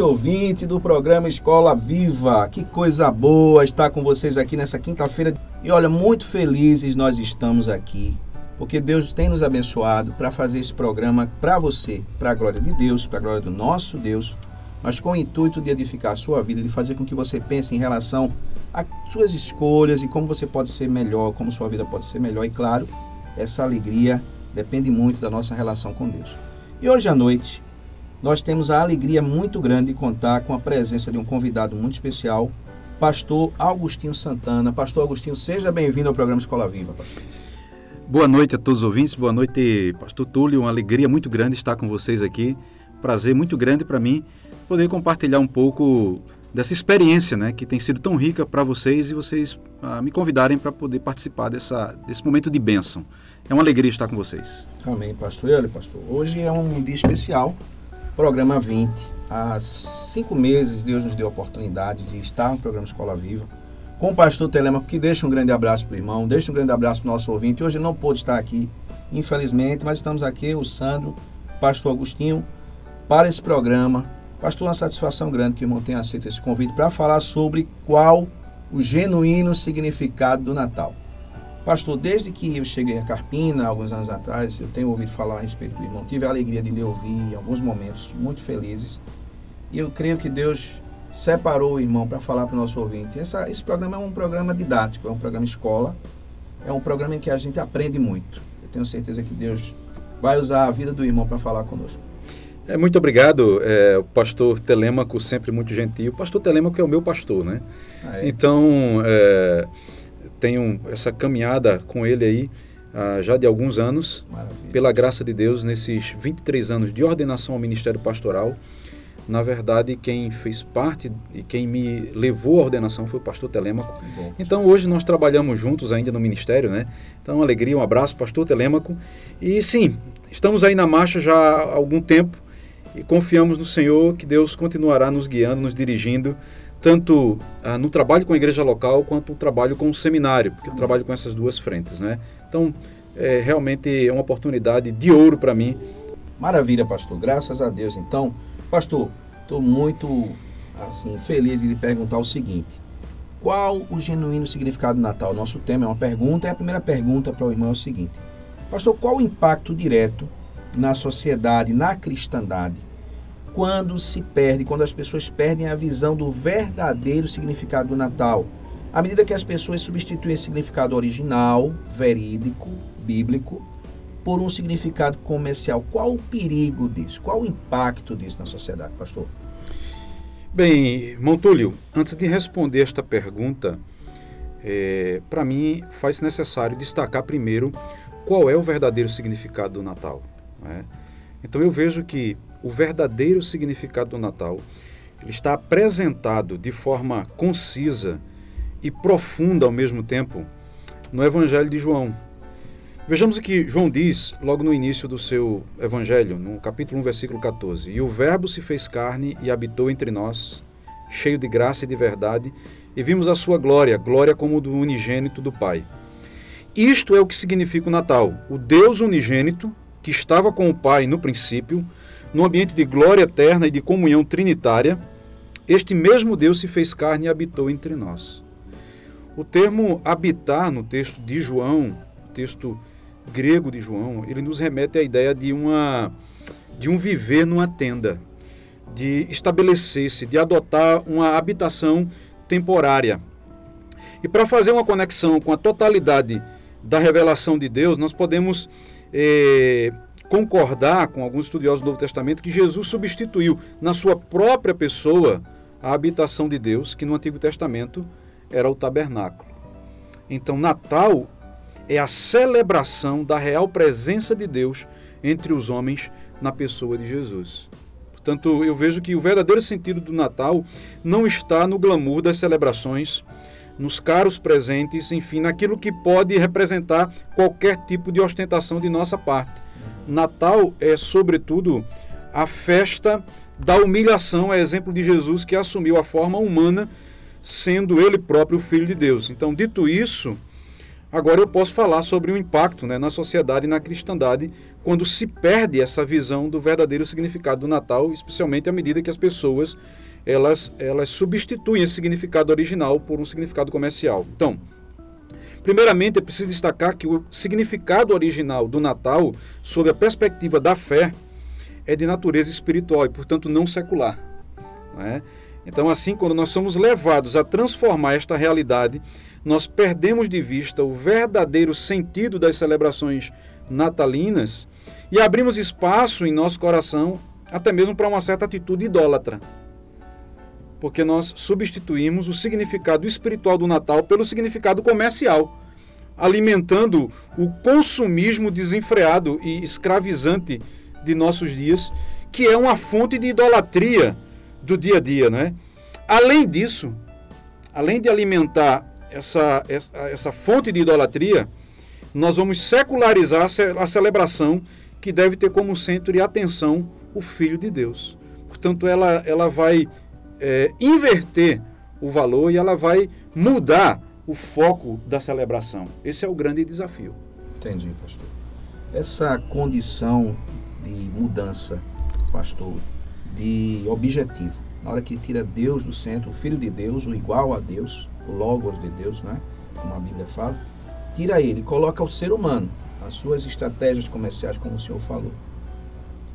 Noite, ouvinte do programa Escola Viva. Que coisa boa estar com vocês aqui nessa quinta-feira. E olha, muito felizes nós estamos aqui, porque Deus tem nos abençoado para fazer esse programa para você, para a glória de Deus, para a glória do nosso Deus, mas com o intuito de edificar a sua vida, de fazer com que você pense em relação às suas escolhas e como você pode ser melhor, como sua vida pode ser melhor. E claro, essa alegria depende muito da nossa relação com Deus. E hoje à noite, nós temos a alegria muito grande de contar com a presença de um convidado muito especial, pastor Augustinho Santana. Pastor Augustinho, seja bem-vindo ao programa Escola Viva, pastor. Boa noite a todos os ouvintes, boa noite, pastor Túlio. Uma alegria muito grande estar com vocês aqui. Prazer muito grande para mim poder compartilhar um pouco dessa experiência, né, que tem sido tão rica para vocês e vocês ah, me convidarem para poder participar dessa, desse momento de bênção. É uma alegria estar com vocês. Amém, pastor. E olha, pastor, hoje é um dia especial programa 20. Há cinco meses, Deus nos deu a oportunidade de estar no programa Escola Viva com o pastor Telemaco, que deixa um grande abraço para o irmão, deixa um grande abraço para o nosso ouvinte. Hoje não pôde estar aqui, infelizmente, mas estamos aqui, o Sandro, pastor Agostinho, para esse programa. Pastor, uma satisfação grande que o irmão tenha aceito esse convite para falar sobre qual o genuíno significado do Natal. Pastor, desde que eu cheguei a Carpina, alguns anos atrás, eu tenho ouvido falar a respeito do irmão. Tive a alegria de lhe ouvir em alguns momentos muito felizes. E eu creio que Deus separou o irmão para falar para o nosso ouvinte. Essa, esse programa é um programa didático, é um programa escola, é um programa em que a gente aprende muito. Eu tenho certeza que Deus vai usar a vida do irmão para falar conosco. É, muito obrigado, é, o pastor Telêmaco, sempre muito gentil. O pastor Telêmaco é o meu pastor, né? Ah, é? Então, é, tenho essa caminhada com ele aí ah, já de alguns anos, Maravilha. pela graça de Deus, nesses 23 anos de ordenação ao ministério pastoral. Na verdade, quem fez parte e quem me levou à ordenação foi o pastor Telêmaco. Bom, então, hoje nós trabalhamos juntos ainda no ministério, né? Então, uma alegria, um abraço, pastor Telêmaco. E sim, estamos aí na marcha já há algum tempo e confiamos no Senhor que Deus continuará nos guiando, nos dirigindo tanto ah, no trabalho com a igreja local quanto no trabalho com o seminário, porque eu trabalho com essas duas frentes, né? Então, é realmente é uma oportunidade de ouro para mim. Maravilha, pastor. Graças a Deus. Então, pastor, estou muito assim feliz de lhe perguntar o seguinte: qual o genuíno significado do Natal? Nosso tema é uma pergunta e a primeira pergunta para o irmão é o seguinte: Pastor, qual o impacto direto na sociedade, na cristandade, quando se perde, quando as pessoas perdem a visão do verdadeiro significado do Natal. À medida que as pessoas substituem esse significado original, verídico, bíblico, por um significado comercial. Qual o perigo disso? Qual o impacto disso na sociedade, pastor? Bem, Montúlio, antes de responder esta pergunta, é, para mim faz necessário destacar primeiro qual é o verdadeiro significado do Natal. Né? Então eu vejo que o verdadeiro significado do Natal. Ele está apresentado de forma concisa e profunda ao mesmo tempo no Evangelho de João. Vejamos o que João diz logo no início do seu Evangelho, no capítulo 1, versículo 14. E o Verbo se fez carne e habitou entre nós, cheio de graça e de verdade, e vimos a sua glória, glória como do unigênito do Pai. Isto é o que significa o Natal. O Deus unigênito, que estava com o Pai no princípio, no ambiente de glória eterna e de comunhão trinitária, este mesmo Deus se fez carne e habitou entre nós. O termo habitar no texto de João, texto grego de João, ele nos remete à ideia de uma de um viver numa tenda, de estabelecer-se, de adotar uma habitação temporária. E para fazer uma conexão com a totalidade da revelação de Deus, nós podemos eh, concordar com alguns estudiosos do Novo Testamento que Jesus substituiu na sua própria pessoa a habitação de Deus, que no Antigo Testamento era o tabernáculo. Então, Natal é a celebração da real presença de Deus entre os homens na pessoa de Jesus. Portanto, eu vejo que o verdadeiro sentido do Natal não está no glamour das celebrações, nos caros presentes, enfim, naquilo que pode representar qualquer tipo de ostentação de nossa parte. Natal é, sobretudo, a festa da humilhação, é exemplo de Jesus que assumiu a forma humana, sendo ele próprio o Filho de Deus. Então, dito isso, agora eu posso falar sobre o impacto né, na sociedade e na cristandade quando se perde essa visão do verdadeiro significado do Natal, especialmente à medida que as pessoas elas, elas substituem esse significado original por um significado comercial. Então, primeiramente é preciso destacar que o significado original do Natal, sob a perspectiva da fé, é de natureza espiritual e, portanto, não secular. Não é? Então, assim, quando nós somos levados a transformar esta realidade, nós perdemos de vista o verdadeiro sentido das celebrações natalinas e abrimos espaço em nosso coração até mesmo para uma certa atitude idólatra. Porque nós substituímos o significado espiritual do Natal pelo significado comercial, alimentando o consumismo desenfreado e escravizante de nossos dias, que é uma fonte de idolatria do dia a dia, né? Além disso, além de alimentar essa, essa, essa fonte de idolatria, nós vamos secularizar a celebração que deve ter como centro e atenção o Filho de Deus. Portanto, ela, ela vai é, inverter o valor e ela vai mudar o foco da celebração. Esse é o grande desafio. Entendi, pastor. Essa condição de mudança, pastor, de objetivo, na hora que tira Deus do centro, o Filho de Deus, o igual a Deus, o Logos de Deus, né? como a Bíblia fala, tira ele, coloca o ser humano, as suas estratégias comerciais, como o senhor falou.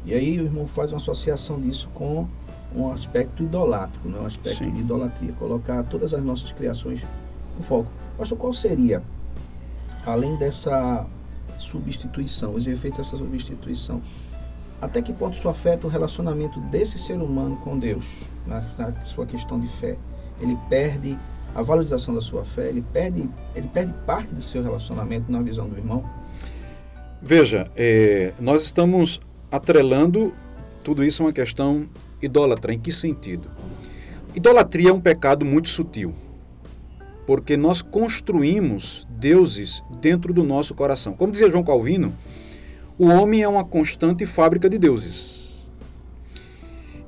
E aí o irmão faz uma associação disso com um aspecto idolátrico, né? um aspecto Sim. de idolatria, colocar todas as nossas criações no foco. Pastor, qual seria, além dessa substituição, os efeitos dessa substituição, até que ponto isso afeta o relacionamento desse ser humano com Deus, na, na sua questão de fé? Ele perde a valorização da sua fé, ele perde, ele perde parte do seu relacionamento na visão do irmão? Veja, é, nós estamos atrelando tudo isso a uma questão idólatra. Em que sentido? Idolatria é um pecado muito sutil, porque nós construímos deuses dentro do nosso coração. Como dizia João Calvino, o homem é uma constante fábrica de deuses.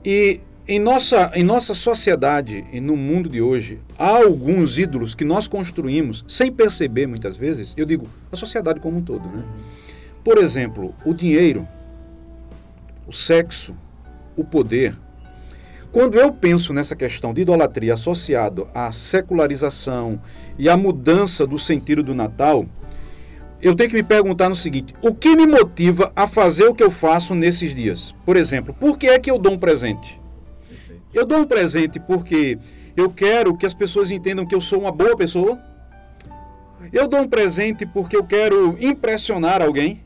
E em nossa, em nossa sociedade e no mundo de hoje, há alguns ídolos que nós construímos sem perceber muitas vezes. Eu digo, a sociedade como um todo, né? Por exemplo, o dinheiro, o sexo, o poder. Quando eu penso nessa questão de idolatria associado à secularização e à mudança do sentido do Natal, eu tenho que me perguntar no seguinte: o que me motiva a fazer o que eu faço nesses dias? Por exemplo, por que é que eu dou um presente? Eu dou um presente porque eu quero que as pessoas entendam que eu sou uma boa pessoa. Eu dou um presente porque eu quero impressionar alguém.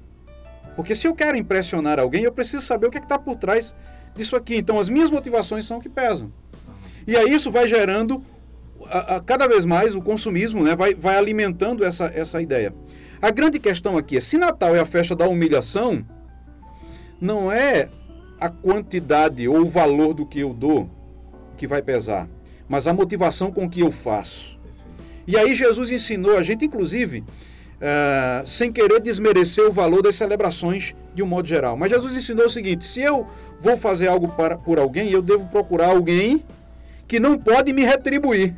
Porque se eu quero impressionar alguém, eu preciso saber o que é está por trás disso aqui. Então, as minhas motivações são o que pesam. E aí isso vai gerando a, a, cada vez mais o consumismo, né? vai, vai alimentando essa, essa ideia. A grande questão aqui é: se Natal é a festa da humilhação, não é a quantidade ou o valor do que eu dou que vai pesar, mas a motivação com que eu faço. E aí Jesus ensinou a gente, inclusive, uh, sem querer desmerecer o valor das celebrações de um modo geral. Mas Jesus ensinou o seguinte: se eu vou fazer algo para, por alguém, eu devo procurar alguém que não pode me retribuir.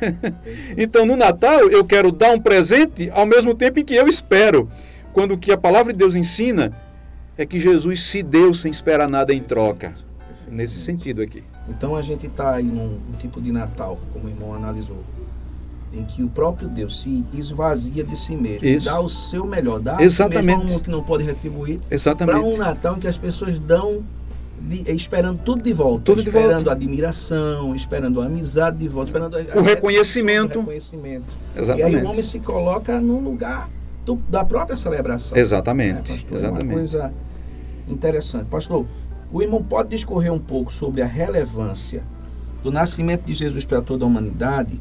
então, no Natal, eu quero dar um presente ao mesmo tempo em que eu espero. Quando o que a palavra de Deus ensina é que Jesus se deu sem esperar nada em troca. Nesse sentido aqui. Então a gente está aí num, num, tipo de Natal, como o irmão analisou, em que o próprio Deus se esvazia de si mesmo, Isso. dá o seu melhor, dá Exatamente. a mesmo que não pode retribuir, para um Natal em que as pessoas dão de, esperando tudo de volta. Tudo esperando de volta. admiração, esperando a amizade de volta, esperando a, o reconhecimento. O reconhecimento. Exatamente. E aí o homem se coloca num lugar do, da própria celebração. Exatamente. Né, pastor? Exatamente. É uma coisa interessante. Pastor, o irmão pode discorrer um pouco sobre a relevância do nascimento de Jesus para toda a humanidade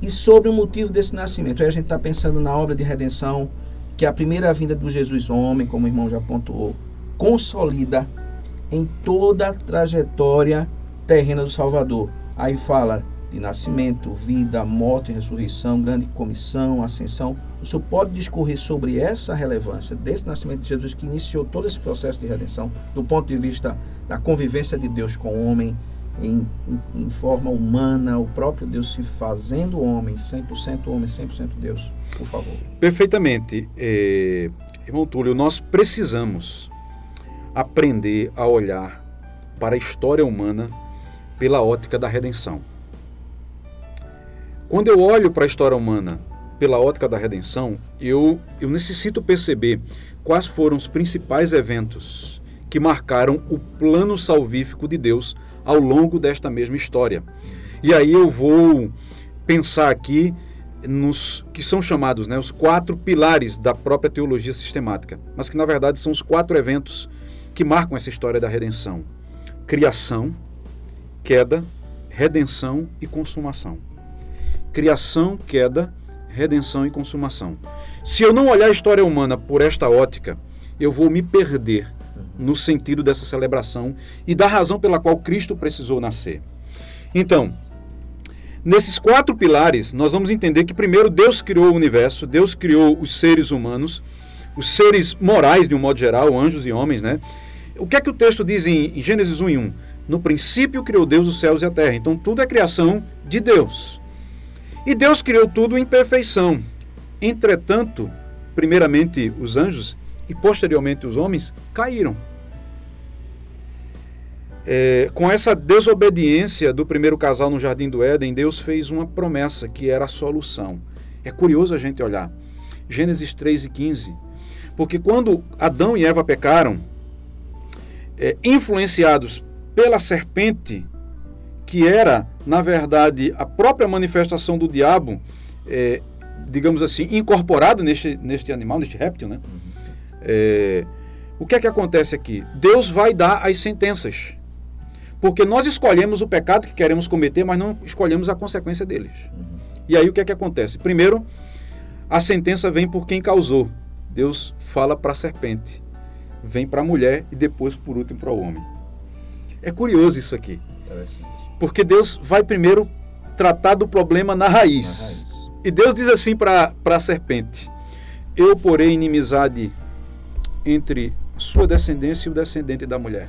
e sobre o motivo desse nascimento. Aí a gente está pensando na obra de redenção, que é a primeira vinda do Jesus homem, como o irmão já pontuou, consolida em toda a trajetória terrena do Salvador. Aí fala de nascimento, vida, morte, ressurreição, grande comissão, ascensão. O senhor pode discorrer sobre essa relevância desse nascimento de Jesus que iniciou todo esse processo de redenção, do ponto de vista da convivência de Deus com o homem, em, em, forma humana, o próprio Deus se fazendo homem, 100% homem, 100% Deus, por favor. Perfeitamente. É, irmão Túlio, nós precisamos aprender a olhar para a história humana pela ótica da redenção. Quando eu olho para a história humana pela ótica da redenção, eu, eu necessito perceber quais foram os principais eventos que marcaram o plano salvífico de Deus ao longo desta mesma história. E aí eu vou pensar aqui nos que são chamados né, os quatro pilares da própria teologia sistemática, mas que na verdade são os quatro eventos que marcam essa história da redenção: criação, queda, redenção e consumação. Criação, queda, redenção e consumação. Se eu não olhar a história humana por esta ótica, eu vou me perder no sentido dessa celebração e da razão pela qual Cristo precisou nascer. Então, nesses quatro pilares, nós vamos entender que primeiro Deus criou o universo, Deus criou os seres humanos, os seres morais de um modo geral, anjos e homens, né? O que é que o texto diz em Gênesis 1 e 1? No princípio criou Deus os céus e a terra. Então tudo é criação de Deus. E Deus criou tudo em perfeição. Entretanto, primeiramente os anjos e posteriormente os homens caíram. É, com essa desobediência do primeiro casal no Jardim do Éden, Deus fez uma promessa que era a solução. É curioso a gente olhar. Gênesis 3 e 15. Porque quando Adão e Eva pecaram, é, influenciados pela serpente, que era, na verdade, a própria manifestação do diabo, é, digamos assim, incorporado neste, neste animal, neste réptil, né? É, o que é que acontece aqui? Deus vai dar as sentenças. Porque nós escolhemos o pecado que queremos cometer, mas não escolhemos a consequência deles. Uhum. E aí o que é que acontece? Primeiro, a sentença vem por quem causou. Deus fala para a serpente, vem para a mulher e depois, por último, para o homem. É curioso isso aqui. Porque Deus vai primeiro tratar do problema na raiz. Na raiz. E Deus diz assim para a serpente: Eu porei inimizade entre sua descendência e o descendente da mulher.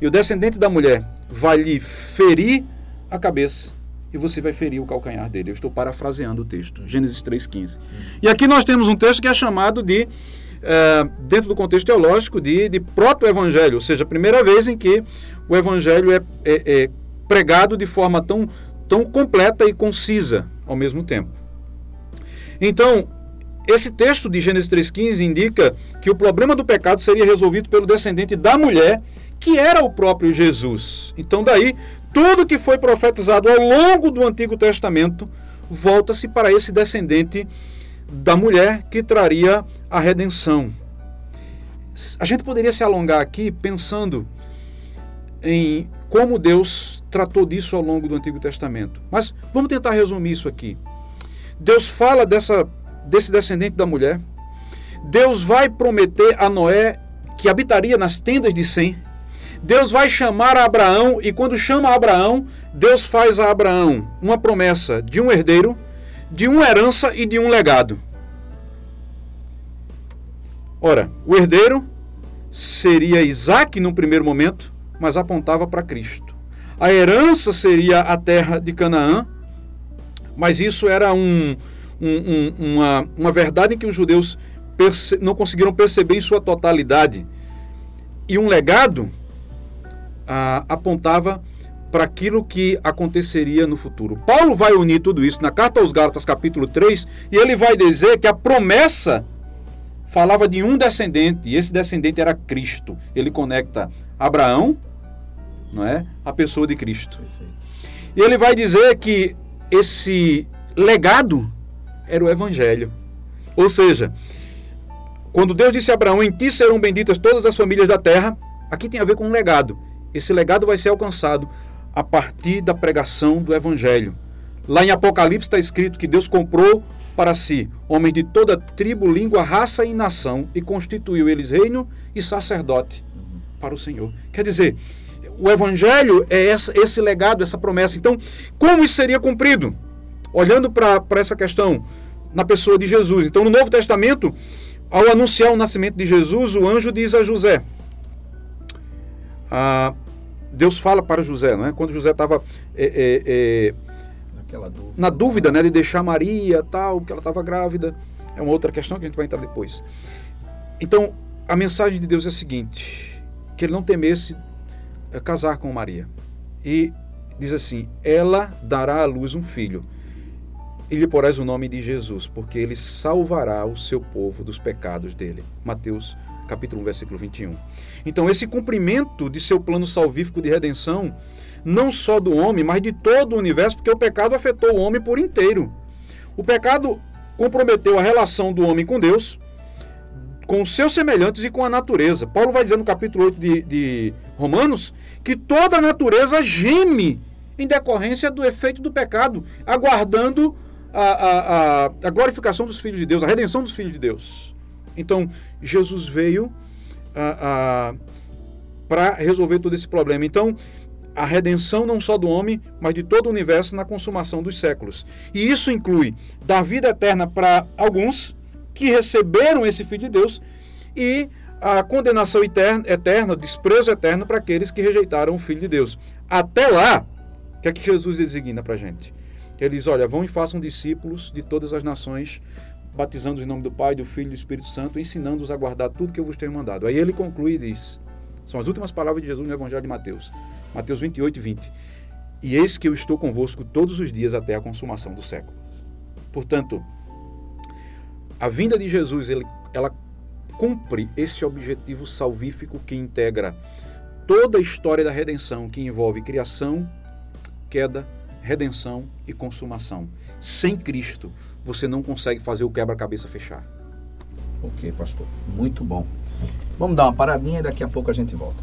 E o descendente da mulher vai lhe ferir a cabeça e você vai ferir o calcanhar dele. Eu estou parafraseando o texto, Gênesis 3,15. Uhum. E aqui nós temos um texto que é chamado de, é, dentro do contexto teológico, de, de proto-evangelho, ou seja, a primeira vez em que o evangelho é, é, é pregado de forma tão, tão completa e concisa ao mesmo tempo. Então, esse texto de Gênesis 3,15 indica que o problema do pecado seria resolvido pelo descendente da mulher, que era o próprio Jesus. Então, daí, tudo que foi profetizado ao longo do Antigo Testamento volta-se para esse descendente da mulher que traria a redenção. A gente poderia se alongar aqui pensando em como Deus tratou disso ao longo do Antigo Testamento. Mas vamos tentar resumir isso aqui. Deus fala dessa desse descendente da mulher. Deus vai prometer a Noé que habitaria nas tendas de Sem. Deus vai chamar a Abraão e quando chama Abraão, Deus faz a Abraão uma promessa de um herdeiro, de uma herança e de um legado. Ora, o herdeiro seria Isaac num primeiro momento, mas apontava para Cristo. A herança seria a terra de Canaã, mas isso era um, um, um, uma, uma verdade que os judeus não conseguiram perceber em sua totalidade. E um legado ah, apontava para aquilo que aconteceria no futuro. Paulo vai unir tudo isso na carta aos Gálatas, capítulo 3, e ele vai dizer que a promessa falava de um descendente, e esse descendente era Cristo. Ele conecta Abraão, não é, a pessoa de Cristo. Perfeito. E ele vai dizer que esse legado era o Evangelho. Ou seja, quando Deus disse a Abraão: Em ti serão benditas todas as famílias da terra, aqui tem a ver com um legado. Esse legado vai ser alcançado a partir da pregação do Evangelho. Lá em Apocalipse está escrito que Deus comprou para si homens de toda tribo, língua, raça e nação e constituiu eles reino e sacerdote para o Senhor. Quer dizer, o Evangelho é esse legado, essa promessa. Então, como isso seria cumprido? Olhando para essa questão na pessoa de Jesus. Então, no Novo Testamento, ao anunciar o nascimento de Jesus, o anjo diz a José: ah, Deus fala para José, não é? Quando José estava é, é, dúvida. na dúvida né, de deixar Maria, tal, que ela estava grávida. É uma outra questão que a gente vai entrar depois. Então, a mensagem de Deus é a seguinte: que ele não temesse é, casar com Maria. E diz assim: ela dará à luz um filho e lhe porás o nome de Jesus, porque ele salvará o seu povo dos pecados dele. Mateus capítulo 1, versículo 21. Então, esse cumprimento de seu plano salvífico de redenção, não só do homem, mas de todo o universo, porque o pecado afetou o homem por inteiro. O pecado comprometeu a relação do homem com Deus, com os seus semelhantes e com a natureza. Paulo vai dizer no capítulo 8 de, de Romanos que toda a natureza geme em decorrência do efeito do pecado, aguardando a, a, a, a glorificação dos filhos de Deus, a redenção dos filhos de Deus. Então, Jesus veio para resolver todo esse problema. Então, a redenção não só do homem, mas de todo o universo na consumação dos séculos. E isso inclui dar vida eterna para alguns que receberam esse Filho de Deus e a condenação eterna, eterna desprezo eterno para aqueles que rejeitaram o Filho de Deus. Até lá, o que é que Jesus designa para a gente? Ele diz: Olha, vão e façam discípulos de todas as nações, batizando em nome do Pai, do Filho e do Espírito Santo, ensinando-os a guardar tudo que eu vos tenho mandado. Aí ele conclui e diz: São as últimas palavras de Jesus no Evangelho de Mateus, Mateus 28 e 20. E eis que eu estou convosco todos os dias até a consumação do século. Portanto, a vinda de Jesus, ele, ela cumpre esse objetivo salvífico que integra toda a história da redenção, que envolve criação, queda redenção e consumação. Sem Cristo, você não consegue fazer o quebra-cabeça fechar. Ok, pastor. Muito bom. Vamos dar uma paradinha e daqui a pouco a gente volta.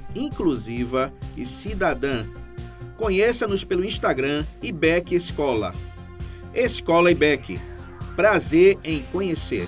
inclusiva e cidadã. Conheça-nos pelo Instagram IBEC Escola. Escola IBEC. Prazer em conhecer.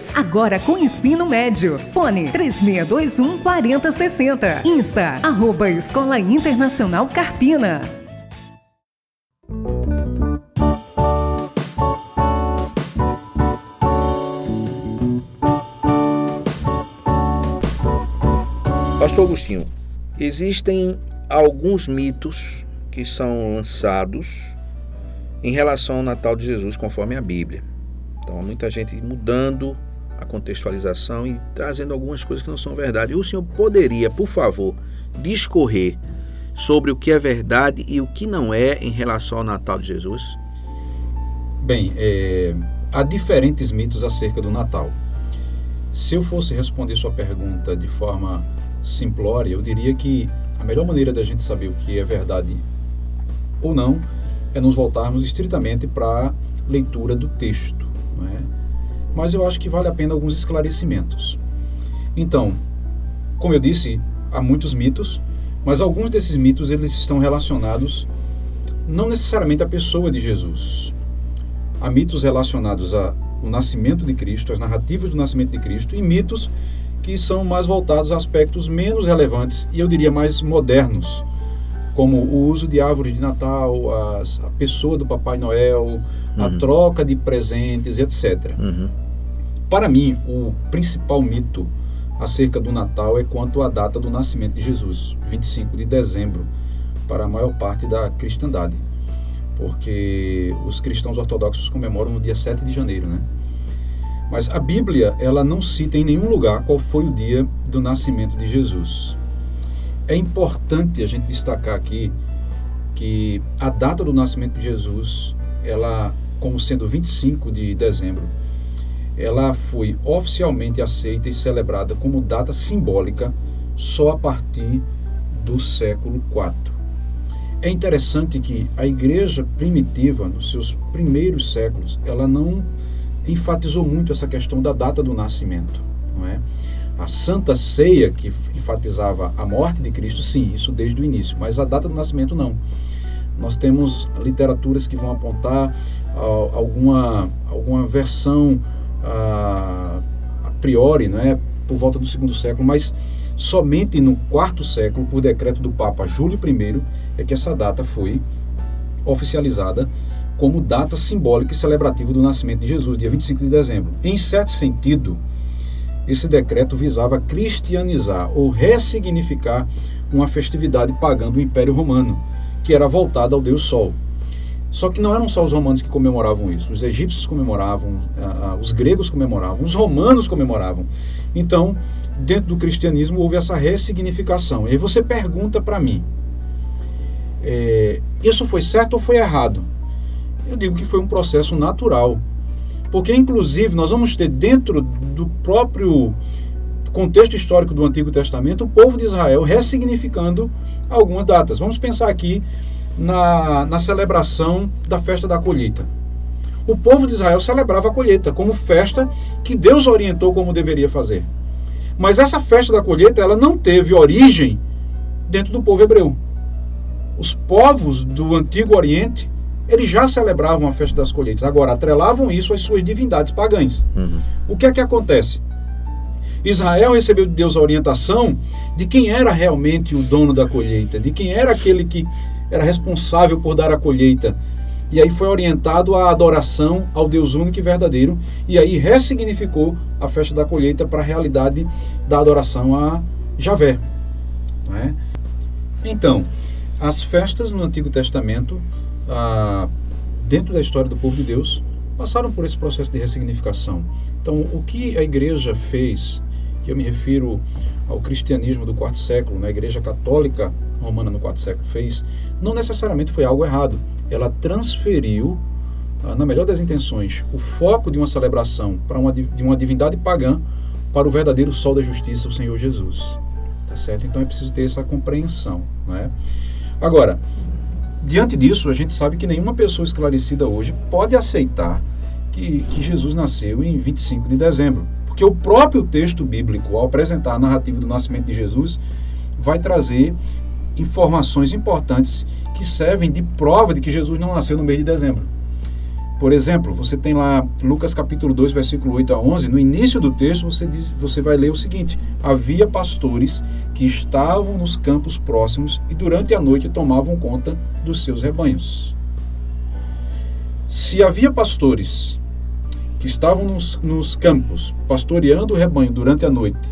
Agora com ensino médio. Fone 3621 4060. Insta, arroba Escola Internacional Carpina. Pastor Agostinho, existem alguns mitos que são lançados em relação ao Natal de Jesus, conforme a Bíblia. Então, muita gente mudando a contextualização e trazendo algumas coisas que não são verdade. E o senhor poderia, por favor, discorrer sobre o que é verdade e o que não é em relação ao Natal de Jesus? Bem, é, há diferentes mitos acerca do Natal. Se eu fosse responder sua pergunta de forma simplória, eu diria que a melhor maneira da gente saber o que é verdade ou não é nos voltarmos estritamente para a leitura do texto. Não é? Mas eu acho que vale a pena alguns esclarecimentos. Então, como eu disse, há muitos mitos, mas alguns desses mitos eles estão relacionados não necessariamente à pessoa de Jesus. Há mitos relacionados ao nascimento de Cristo, às narrativas do nascimento de Cristo, e mitos que são mais voltados a aspectos menos relevantes e eu diria mais modernos, como o uso de árvores de Natal, as, a pessoa do Papai Noel, uhum. a troca de presentes, etc. Uhum. Para mim, o principal mito acerca do Natal é quanto à data do nascimento de Jesus, 25 de dezembro, para a maior parte da cristandade, porque os cristãos ortodoxos comemoram no dia 7 de janeiro, né? Mas a Bíblia, ela não cita em nenhum lugar qual foi o dia do nascimento de Jesus. É importante a gente destacar aqui que a data do nascimento de Jesus, ela como sendo 25 de dezembro, ela foi oficialmente aceita e celebrada como data simbólica só a partir do século IV. É interessante que a igreja primitiva, nos seus primeiros séculos, ela não enfatizou muito essa questão da data do nascimento, não é? A Santa Ceia, que enfatizava a morte de Cristo, sim, isso desde o início, mas a data do nascimento não. Nós temos literaturas que vão apontar uh, alguma, alguma versão uh, a priori, não é? por volta do segundo século, mas somente no quarto século, por decreto do Papa Júlio I, é que essa data foi oficializada como data simbólica e celebrativa do nascimento de Jesus, dia 25 de dezembro. Em certo sentido, esse decreto visava cristianizar ou ressignificar uma festividade pagã do Império Romano, que era voltada ao Deus Sol. Só que não eram só os romanos que comemoravam isso. Os egípcios comemoravam, os gregos comemoravam, os romanos comemoravam. Então, dentro do cristianismo houve essa ressignificação. E aí você pergunta para mim: é, isso foi certo ou foi errado? Eu digo que foi um processo natural. Porque, inclusive, nós vamos ter dentro do próprio contexto histórico do Antigo Testamento o povo de Israel ressignificando algumas datas. Vamos pensar aqui na, na celebração da festa da colheita. O povo de Israel celebrava a colheita como festa que Deus orientou como deveria fazer. Mas essa festa da colheita ela não teve origem dentro do povo hebreu. Os povos do Antigo Oriente eles já celebravam a festa das colheitas. Agora, atrelavam isso às suas divindades pagãs. Uhum. O que é que acontece? Israel recebeu de Deus a orientação de quem era realmente o dono da colheita, de quem era aquele que era responsável por dar a colheita. E aí foi orientado à adoração ao Deus único e verdadeiro, e aí ressignificou a festa da colheita para a realidade da adoração a Javé. É? Então, as festas no Antigo Testamento ah, dentro da história do povo de Deus, passaram por esse processo de ressignificação. Então, o que a igreja fez, e eu me refiro ao cristianismo do quarto século, né, a igreja católica romana no quarto século fez, não necessariamente foi algo errado. Ela transferiu, ah, na melhor das intenções, o foco de uma celebração para uma, de uma divindade pagã para o verdadeiro sol da justiça, o Senhor Jesus. Tá certo? Então é preciso ter essa compreensão. Não é? Agora, diante disso, a gente sabe que nenhuma pessoa esclarecida hoje pode aceitar que, que Jesus nasceu em 25 de dezembro. Porque o próprio texto bíblico, ao apresentar a narrativa do nascimento de Jesus, vai trazer informações importantes que servem de prova de que Jesus não nasceu no mês de dezembro. Por exemplo, você tem lá Lucas capítulo 2, versículo 8 a 11, no início do texto você, diz, você vai ler o seguinte: Havia pastores que estavam nos campos próximos e durante a noite tomavam conta dos seus rebanhos. Se havia pastores que estavam nos, nos campos pastoreando o rebanho durante a noite,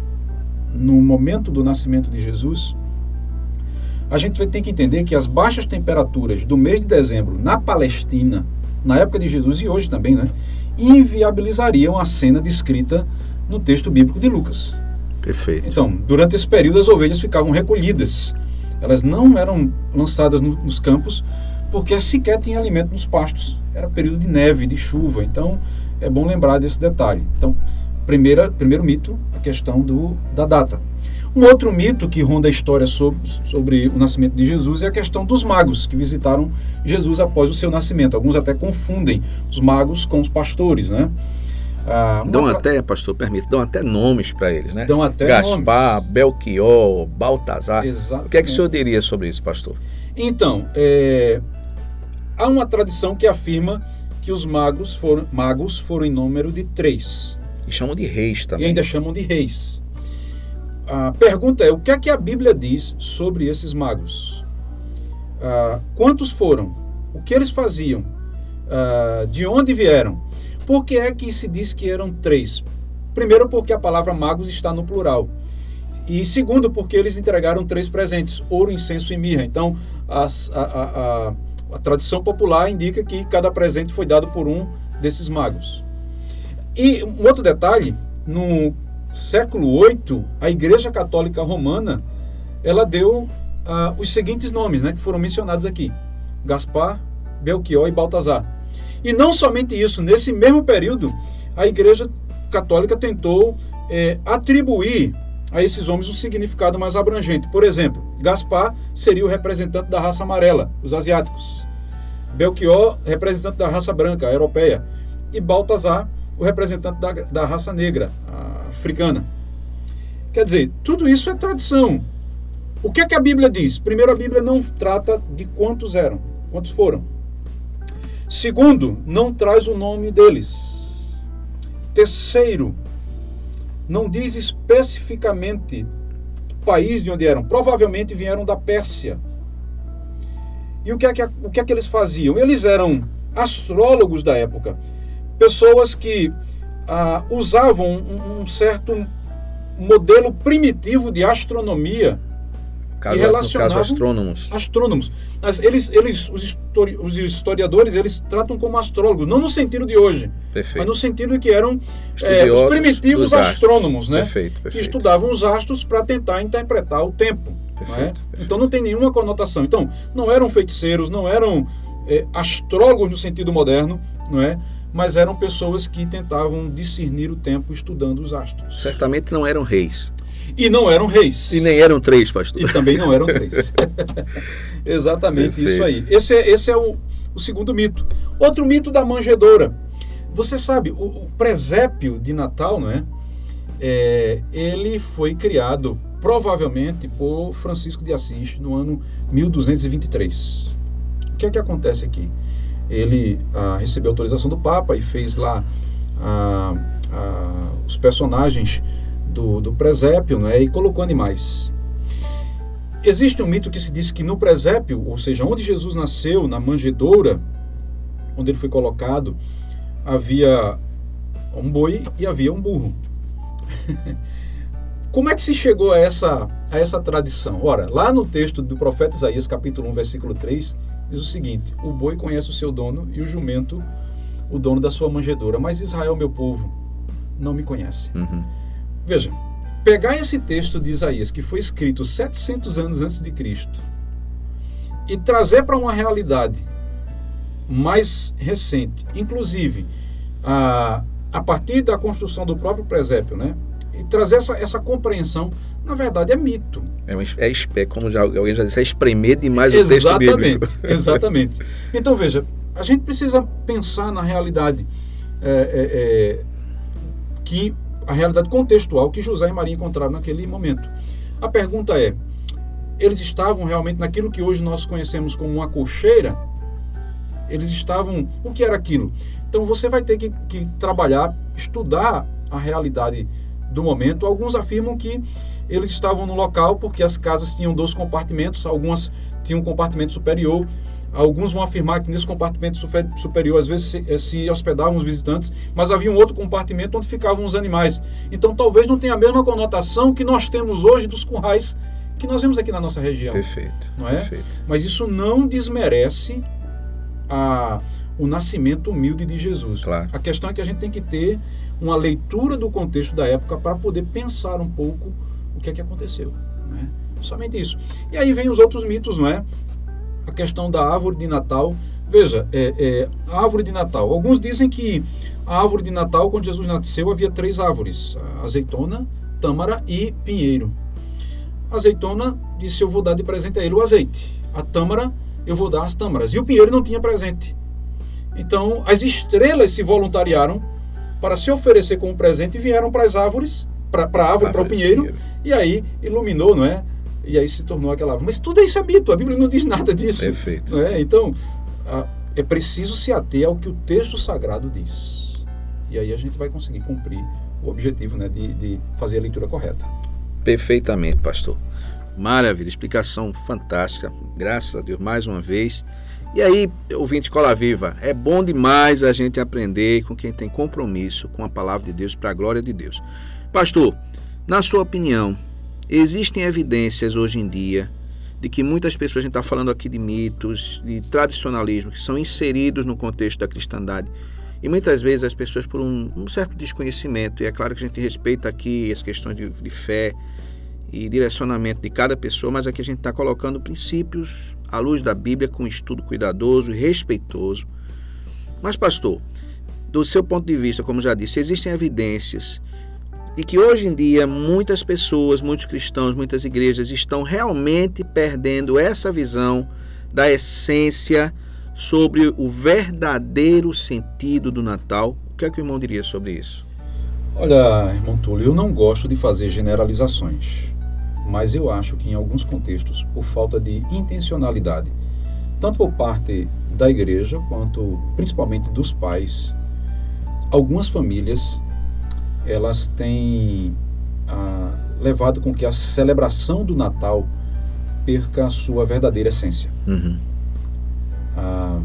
no momento do nascimento de Jesus, a gente ter que entender que as baixas temperaturas do mês de dezembro na Palestina na época de Jesus e hoje também, né, inviabilizariam a cena descrita no texto bíblico de Lucas. Perfeito. Então, durante esse período, as ovelhas ficavam recolhidas. Elas não eram lançadas no, nos campos porque sequer tinha alimento nos pastos. Era período de neve, de chuva. Então, é bom lembrar desse detalhe. Então, primeira, primeiro mito, a questão do, da data. Um outro mito que ronda a história sobre, sobre o nascimento de Jesus é a questão dos magos que visitaram Jesus após o seu nascimento. Alguns até confundem os magos com os pastores, né? Ah, dão até, pastor, permite, dão até nomes para eles, né? Dão até Gaspar, nomes. Belchior, Baltazar. Exatamente. O que é que o senhor diria sobre isso, pastor? Então, é, há uma tradição que afirma que os magos foram, magos foram em número de três. E chamam de reis também. E ainda chamam de reis a pergunta é: o que é que a Bíblia diz sobre esses magos? Ah, quantos foram? O que eles faziam? Ah, de onde vieram? Por que é que se diz que eram três? Primeiro, porque a palavra magos está no plural. E segundo, porque eles entregaram três presentes: ouro, incenso e mirra. Então, a, a, a, a tradição popular indica que cada presente foi dado por um desses magos. E um outro detalhe: no século VIII, a Igreja Católica Romana ela deu ah, os seguintes nomes, né, que foram mencionados aqui: Gaspar, Belchior e Baltazar. E não somente isso, nesse mesmo período, a Igreja Católica tentou é, atribuir a esses homens um significado mais abrangente. Por exemplo, Gaspar seria o representante da raça amarela, os asiáticos. Belchior, representante da raça branca, a europeia. E Baltazar, o representante da, da raça negra, africana. Quer dizer, tudo isso é tradição. O que é que a Bíblia diz? Primeiro, a Bíblia não trata de quantos eram, quantos foram. Segundo, não traz o nome deles. Terceiro, não diz especificamente o país de onde eram. Provavelmente vieram da Pérsia. E o que é que, o que, é que eles faziam? Eles eram astrólogos da época, pessoas que ah, usavam um, um, certo modelo primitivo de astronomia caso, e relacionavam caso, astrônomos. Astrônomos. Mas eles, eles os, histori os, historiadores, eles tratam como astrólogos, não no sentido de hoje, perfeito. mas no sentido de que eram é, os primitivos astrônomos, né? Perfeito, perfeito. Que estudavam os astros para tentar interpretar o tempo. Perfeito, é? Então não tem nenhuma conotação. Então, não eram feiticeiros, não eram é, astrólogos no sentido moderno, não é? Mas eram pessoas que tentavam discernir o tempo estudando os astros. Certamente não eram reis. E não eram reis. E nem eram três, pastor. E também não eram três. Exatamente Perfeito. isso aí. Esse é, esse é o, o, segundo mito. Outro mito da manjedoura. Você sabe, o, o presépio de Natal, não é? é? Ele foi criado provavelmente por Francisco de Assis no ano 1223. O que é que acontece aqui? Ele ah, recebeu autorização do Papa e fez lá ah, ah, os personagens do, do presépio né, e colocou animais. Existe um mito que se diz que no presépio, ou seja, onde Jesus nasceu, na manjedoura, onde ele foi colocado, havia um boi e havia um burro. Como é que se chegou a essa, a essa tradição? Ora, lá no texto do profeta Isaías, capítulo 1, versículo 3, diz o seguinte: O boi conhece o seu dono e o jumento o dono da sua manjedoura, mas Israel, meu povo, não me conhece. Uhum. Veja, pegar esse texto de Isaías, que foi escrito 700 anos antes de Cristo, e trazer para uma realidade mais recente, inclusive a, a partir da construção do próprio presépio, né? E trazer essa, essa compreensão na verdade é mito. É, é, como já, alguém já disse, é espremer demais o texto bíblico. Exatamente. Então veja, a gente precisa pensar na realidade é, é, é, que a realidade contextual que José e Maria encontraram naquele momento. A pergunta é: eles estavam realmente naquilo que hoje nós conhecemos como uma cocheira? Eles estavam. O que era aquilo? Então você vai ter que, que trabalhar, estudar a realidade do momento. Alguns afirmam que eles estavam no local porque as casas tinham dois compartimentos, algumas tinham um compartimento superior. Alguns vão afirmar que nesse compartimento superior, às vezes, se, eh, se, hospedavam os visitantes, mas havia um outro compartimento onde ficavam os animais. Então, talvez não tenha a mesma conotação que nós temos hoje dos currais que nós vemos aqui na nossa região. Perfeito. Não é? Perfeito. Mas isso não desmerece a, o nascimento humilde de Jesus. Claro. A questão é que a gente tem que ter uma leitura do contexto da época para poder pensar um pouco o que é que aconteceu. Né? Somente isso. E aí vem os outros mitos, não é? A questão da árvore de Natal. Veja, é, é, a árvore de Natal. Alguns dizem que a árvore de Natal, quando Jesus nasceu, havia três árvores: azeitona, tâmara e pinheiro. A azeitona disse: Eu vou dar de presente a ele o azeite. A tâmara, eu vou dar as tâmaras. E o pinheiro não tinha presente. Então, as estrelas se voluntariaram para se oferecer como presente e vieram para as árvores para a árvore, para o pinheiro, pinheiro, e aí iluminou, não é? E aí se tornou aquela árvore. Mas tudo é isso é mito, a Bíblia não diz nada disso. Perfeito. Não é? Então, a, é preciso se ater ao que o texto sagrado diz. E aí a gente vai conseguir cumprir o objetivo né, de, de fazer a leitura correta. Perfeitamente, pastor. Maravilha, explicação fantástica. Graças a Deus, mais uma vez. E aí, ouvinte Escola Viva, é bom demais a gente aprender com quem tem compromisso com a palavra de Deus para a glória de Deus. Pastor, na sua opinião, existem evidências hoje em dia de que muitas pessoas, a gente está falando aqui de mitos, de tradicionalismo, que são inseridos no contexto da cristandade, e muitas vezes as pessoas, por um, um certo desconhecimento, e é claro que a gente respeita aqui as questões de, de fé e direcionamento de cada pessoa, mas aqui a gente está colocando princípios à luz da Bíblia com estudo cuidadoso e respeitoso. Mas, pastor, do seu ponto de vista, como já disse, existem evidências e que hoje em dia muitas pessoas, muitos cristãos, muitas igrejas estão realmente perdendo essa visão da essência sobre o verdadeiro sentido do Natal. O que é que o irmão diria sobre isso? Olha, irmão Túlio, eu não gosto de fazer generalizações, mas eu acho que em alguns contextos, por falta de intencionalidade, tanto por parte da igreja quanto principalmente dos pais, algumas famílias elas têm ah, levado com que a celebração do Natal perca a sua verdadeira essência. Uhum. Ah,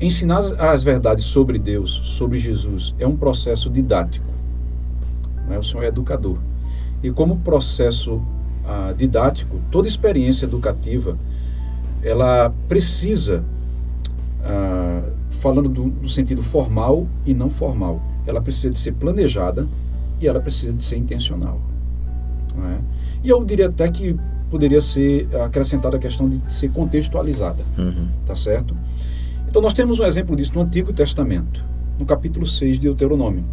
ensinar as verdades sobre Deus, sobre Jesus, é um processo didático. Né? O Senhor é educador. E como processo ah, didático, toda experiência educativa, ela precisa, ah, falando do, do sentido formal e não formal, ela precisa de ser planejada e ela precisa de ser intencional. É? E eu diria até que poderia ser acrescentada a questão de ser contextualizada, uhum. tá certo? Então nós temos um exemplo disso no Antigo Testamento, no capítulo 6 de Deuteronômio.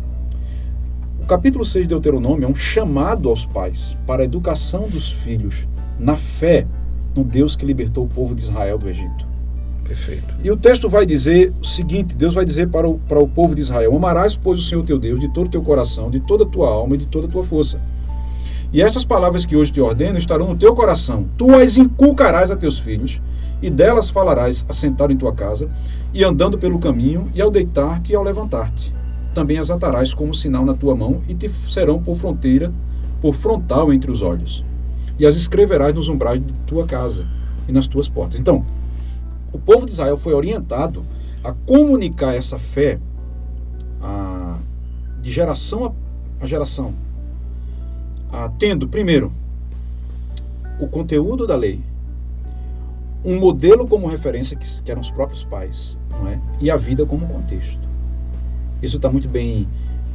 O capítulo 6 de Deuteronômio é um chamado aos pais para a educação dos filhos na fé no Deus que libertou o povo de Israel do Egito. Perfeito. E o texto vai dizer o seguinte: Deus vai dizer para o, para o povo de Israel: Amarás, pois, o Senhor teu Deus de todo o teu coração, de toda a tua alma e de toda a tua força. E estas palavras que hoje te ordeno estarão no teu coração. Tu as inculcarás a teus filhos, e delas falarás assentado em tua casa, e andando pelo caminho, e ao deitar-te e ao levantar-te. Também as atarás como sinal na tua mão, e te serão por fronteira, por frontal entre os olhos. E as escreverás nos umbrais de tua casa e nas tuas portas. Então, o povo de Israel foi orientado a comunicar essa fé a, de geração a, a geração, a, tendo, primeiro, o conteúdo da lei, um modelo como referência, que, que eram os próprios pais, não é? e a vida como contexto. Isso está muito bem,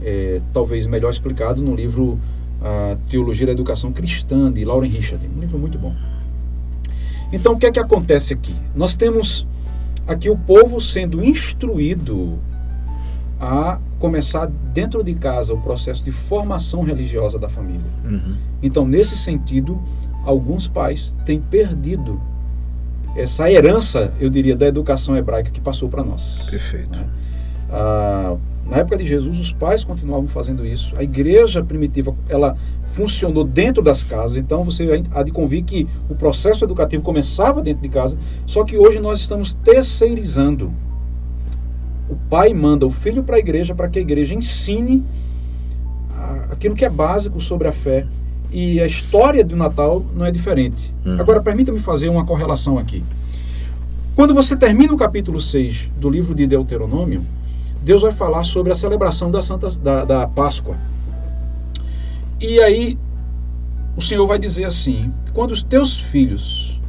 é, talvez melhor explicado no livro a Teologia da Educação Cristã, de Lauren Richard, um livro muito bom. Então, o que é que acontece aqui? Nós temos aqui o povo sendo instruído a começar dentro de casa o processo de formação religiosa da família. Uhum. Então, nesse sentido, alguns pais têm perdido essa herança, eu diria, da educação hebraica que passou para nós. Perfeito. Né? Ah, na época de Jesus, os pais continuavam fazendo isso. A igreja primitiva, ela funcionou dentro das casas. Então, você há de convir que o processo educativo começava dentro de casa. Só que hoje nós estamos terceirizando o pai manda o filho para a igreja para que a igreja ensine aquilo que é básico sobre a fé. E a história do Natal não é diferente. Uhum. Agora, permita-me fazer uma correlação aqui. Quando você termina o capítulo 6 do livro de Deuteronômio, Deus vai falar sobre a celebração da, Santa, da, da Páscoa. E aí, o Senhor vai dizer assim: quando os teus filhos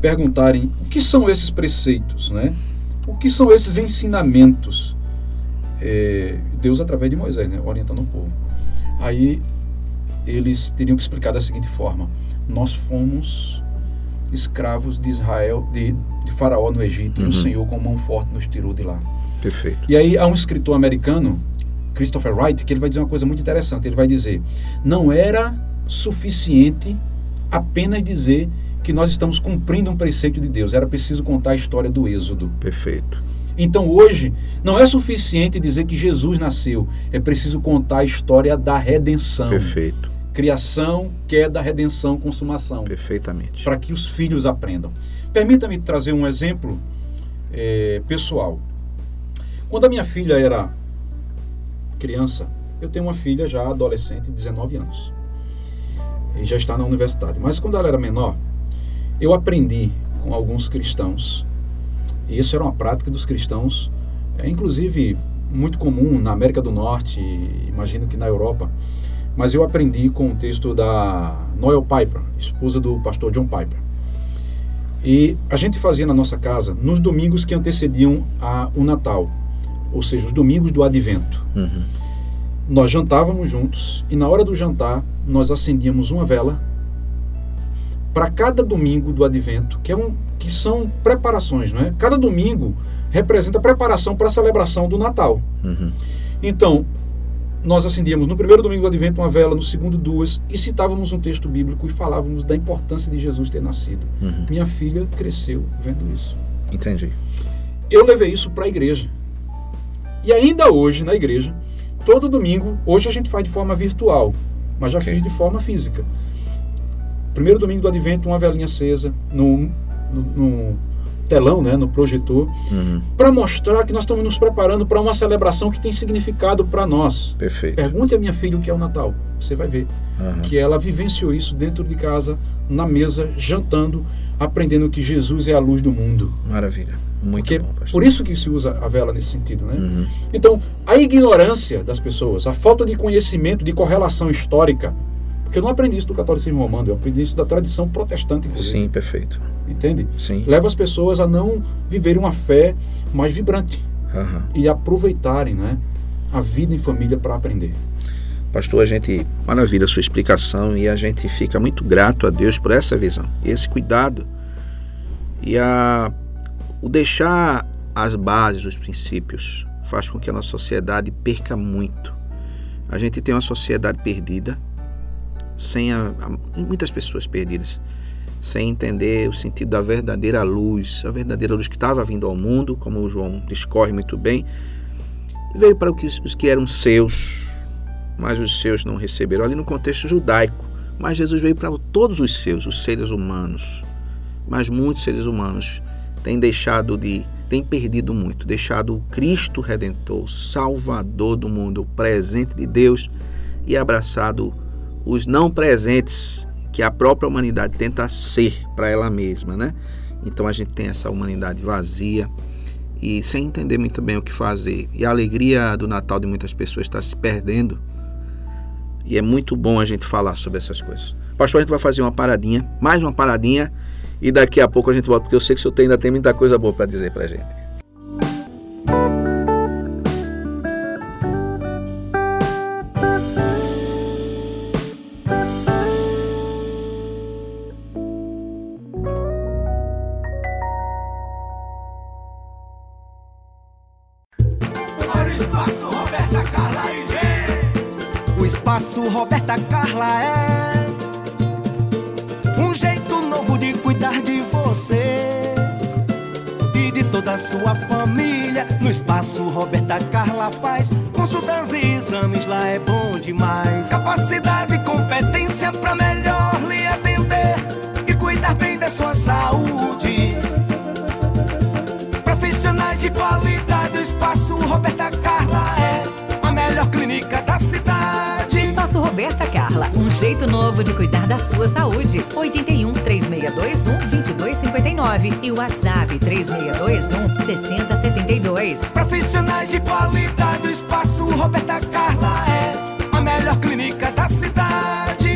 perguntarem o que são esses preceitos, né? o que são esses ensinamentos, É, Deus, através de Moisés, né? orientando o povo. Aí, eles teriam que explicar da seguinte forma: Nós fomos escravos de Israel, de, de Faraó no Egito, e Uhum. o Senhor, com mão forte, nos tirou de lá. Perfeito. E aí há um escritor americano, Christopher Wright, que ele vai dizer uma coisa muito interessante. Ele vai dizer: não era suficiente apenas dizer que nós estamos cumprindo um preceito de Deus, era preciso contar a história do Êxodo. Perfeito. Então hoje não é suficiente dizer que Jesus nasceu, é preciso contar a história da redenção. Perfeito. Criação, queda, redenção, consumação Perfeitamente. para que os filhos aprendam. Permita-me trazer um exemplo eh, pessoal. Quando a minha filha era criança, eu tenho uma filha já adolescente, de 19 anos, e já está na universidade. Mas quando ela era menor, eu aprendi com alguns cristãos, e isso era uma prática dos cristãos, é, inclusive muito comum na América do Norte, imagino que na Europa, mas eu aprendi com o texto da Noel Piper, esposa do pastor John Piper. E a gente fazia na nossa casa nos domingos que antecediam a, o Natal, ou seja, os domingos do Advento. Uhum. Nós jantávamos juntos e na hora do jantar nós acendíamos uma vela para cada domingo do Advento, que, é um, que são preparações, não é? Cada domingo representa preparação para a celebração do Natal. Uhum. Então, nós acendíamos no primeiro domingo do Advento uma vela, no segundo duas, e citávamos um texto bíblico e falávamos da importância de Jesus ter nascido. Uhum. Minha filha cresceu vendo isso. Entendi. Eu levei isso para a igreja. E ainda hoje, na igreja, todo domingo, hoje a gente faz de forma virtual, mas já Ok. fiz de forma física. Primeiro domingo do Advento, uma velinha acesa no telão, né, no projetor, Uhum. para mostrar que nós estamos nos preparando para uma celebração que tem significado para nós. Perfeito. Pergunte à minha filha o que é o Natal. Você vai ver Uhum. que ela vivenciou isso dentro de casa, na mesa, jantando, aprendendo que Jesus é a luz do mundo. Maravilha. Muito Porque bom, por isso que se usa a vela nesse sentido, né? Uhum. Então, a ignorância das pessoas, a falta de conhecimento, de correlação histórica, porque eu não aprendi isso do catolicismo romano, eu aprendi isso da tradição protestante, inclusive, Sim, perfeito. entende? Sim. Leva as pessoas a não viverem uma fé mais vibrante Aham. e aproveitarem, né, a vida em família para aprender. Pastor, a gente maravilha a sua explicação e a gente fica muito grato a Deus por essa visão, esse cuidado e a o deixar as bases, os princípios, faz com que a nossa sociedade perca muito. A gente tem uma sociedade perdida, sem a, a- muitas pessoas perdidas, sem entender o sentido da verdadeira luz, a verdadeira luz que estava vindo ao mundo, como o João discorre muito bem, veio para o que- os que eram seus, mas os seus não receberam. Ali no contexto judaico, mas Jesus veio para todos os seus, os seres humanos. Mas muitos seres humanos têm deixado de, têm perdido muito, deixado o Cristo Redentor, Salvador do mundo, o presente de Deus, e abraçado os não presentes que a própria humanidade tenta ser para ela mesma, né? Então a gente tem essa humanidade vazia e sem entender muito bem o que fazer. E a alegria do Natal de muitas pessoas está se perdendo. E é muito bom a gente falar sobre essas coisas. Pastor, a gente vai fazer uma paradinha, mais uma paradinha, e daqui a pouco a gente volta, porque eu sei que o senhor tem- ainda tem muita coisa boa para dizer para gente. O espaço Roberta Carla é faço, Roberta Carla faz. Consultas e exames lá é bom demais. Capacidade e competência pra melhor lhe atender e cuidar bem da sua saúde. Profissionais de qualidade, o espaço Roberta Carla é a melhor clínica da cidade. Espaço Roberta Carla, um jeito novo de cuidar da sua saúde. 81 2259 e o WhatsApp 3621 6072. Profissionais de qualidade, o espaço Roberta Carla é a melhor clínica da cidade.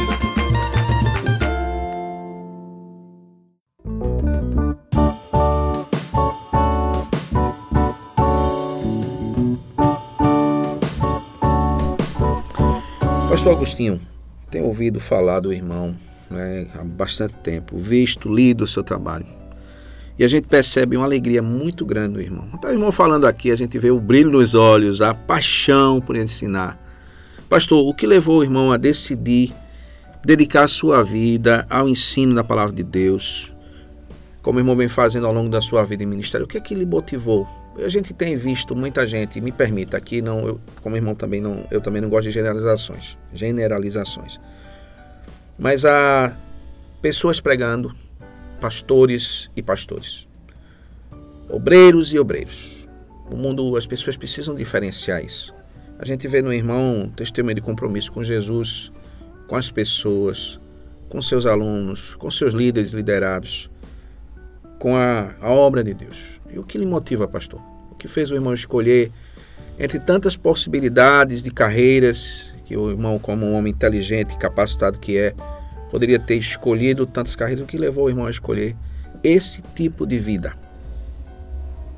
Pastor Agostinho, tenho ouvido falar do irmão né, há bastante tempo, visto, lido o seu trabalho. E a gente percebe uma alegria muito grande do irmão. Então, o irmão falando aqui, a gente vê o brilho nos olhos, a paixão por ensinar. Pastor, o que levou o irmão a decidir dedicar a sua vida ao ensino da palavra de Deus? Como o irmão vem fazendo ao longo da sua vida em ministério, o que é que lhe motivou? A gente tem visto muita gente, me permita aqui, não, eu, como irmão também não, eu também não gosto de generalizações, generalizações. Mas há pessoas pregando, pastores e pastores, obreiros e obreiros. O mundo, as pessoas precisam diferenciar isso. A gente vê no irmão testemunho de compromisso com Jesus, com as pessoas, com seus alunos, com seus líderes liderados, com a, a obra de Deus. E o que lhe motiva, pastor? O que fez o irmão escolher entre tantas possibilidades de carreiras que o irmão, como um homem inteligente e capacitado que é, poderia ter escolhido tantas carreiras? O que levou o irmão a escolher esse tipo de vida?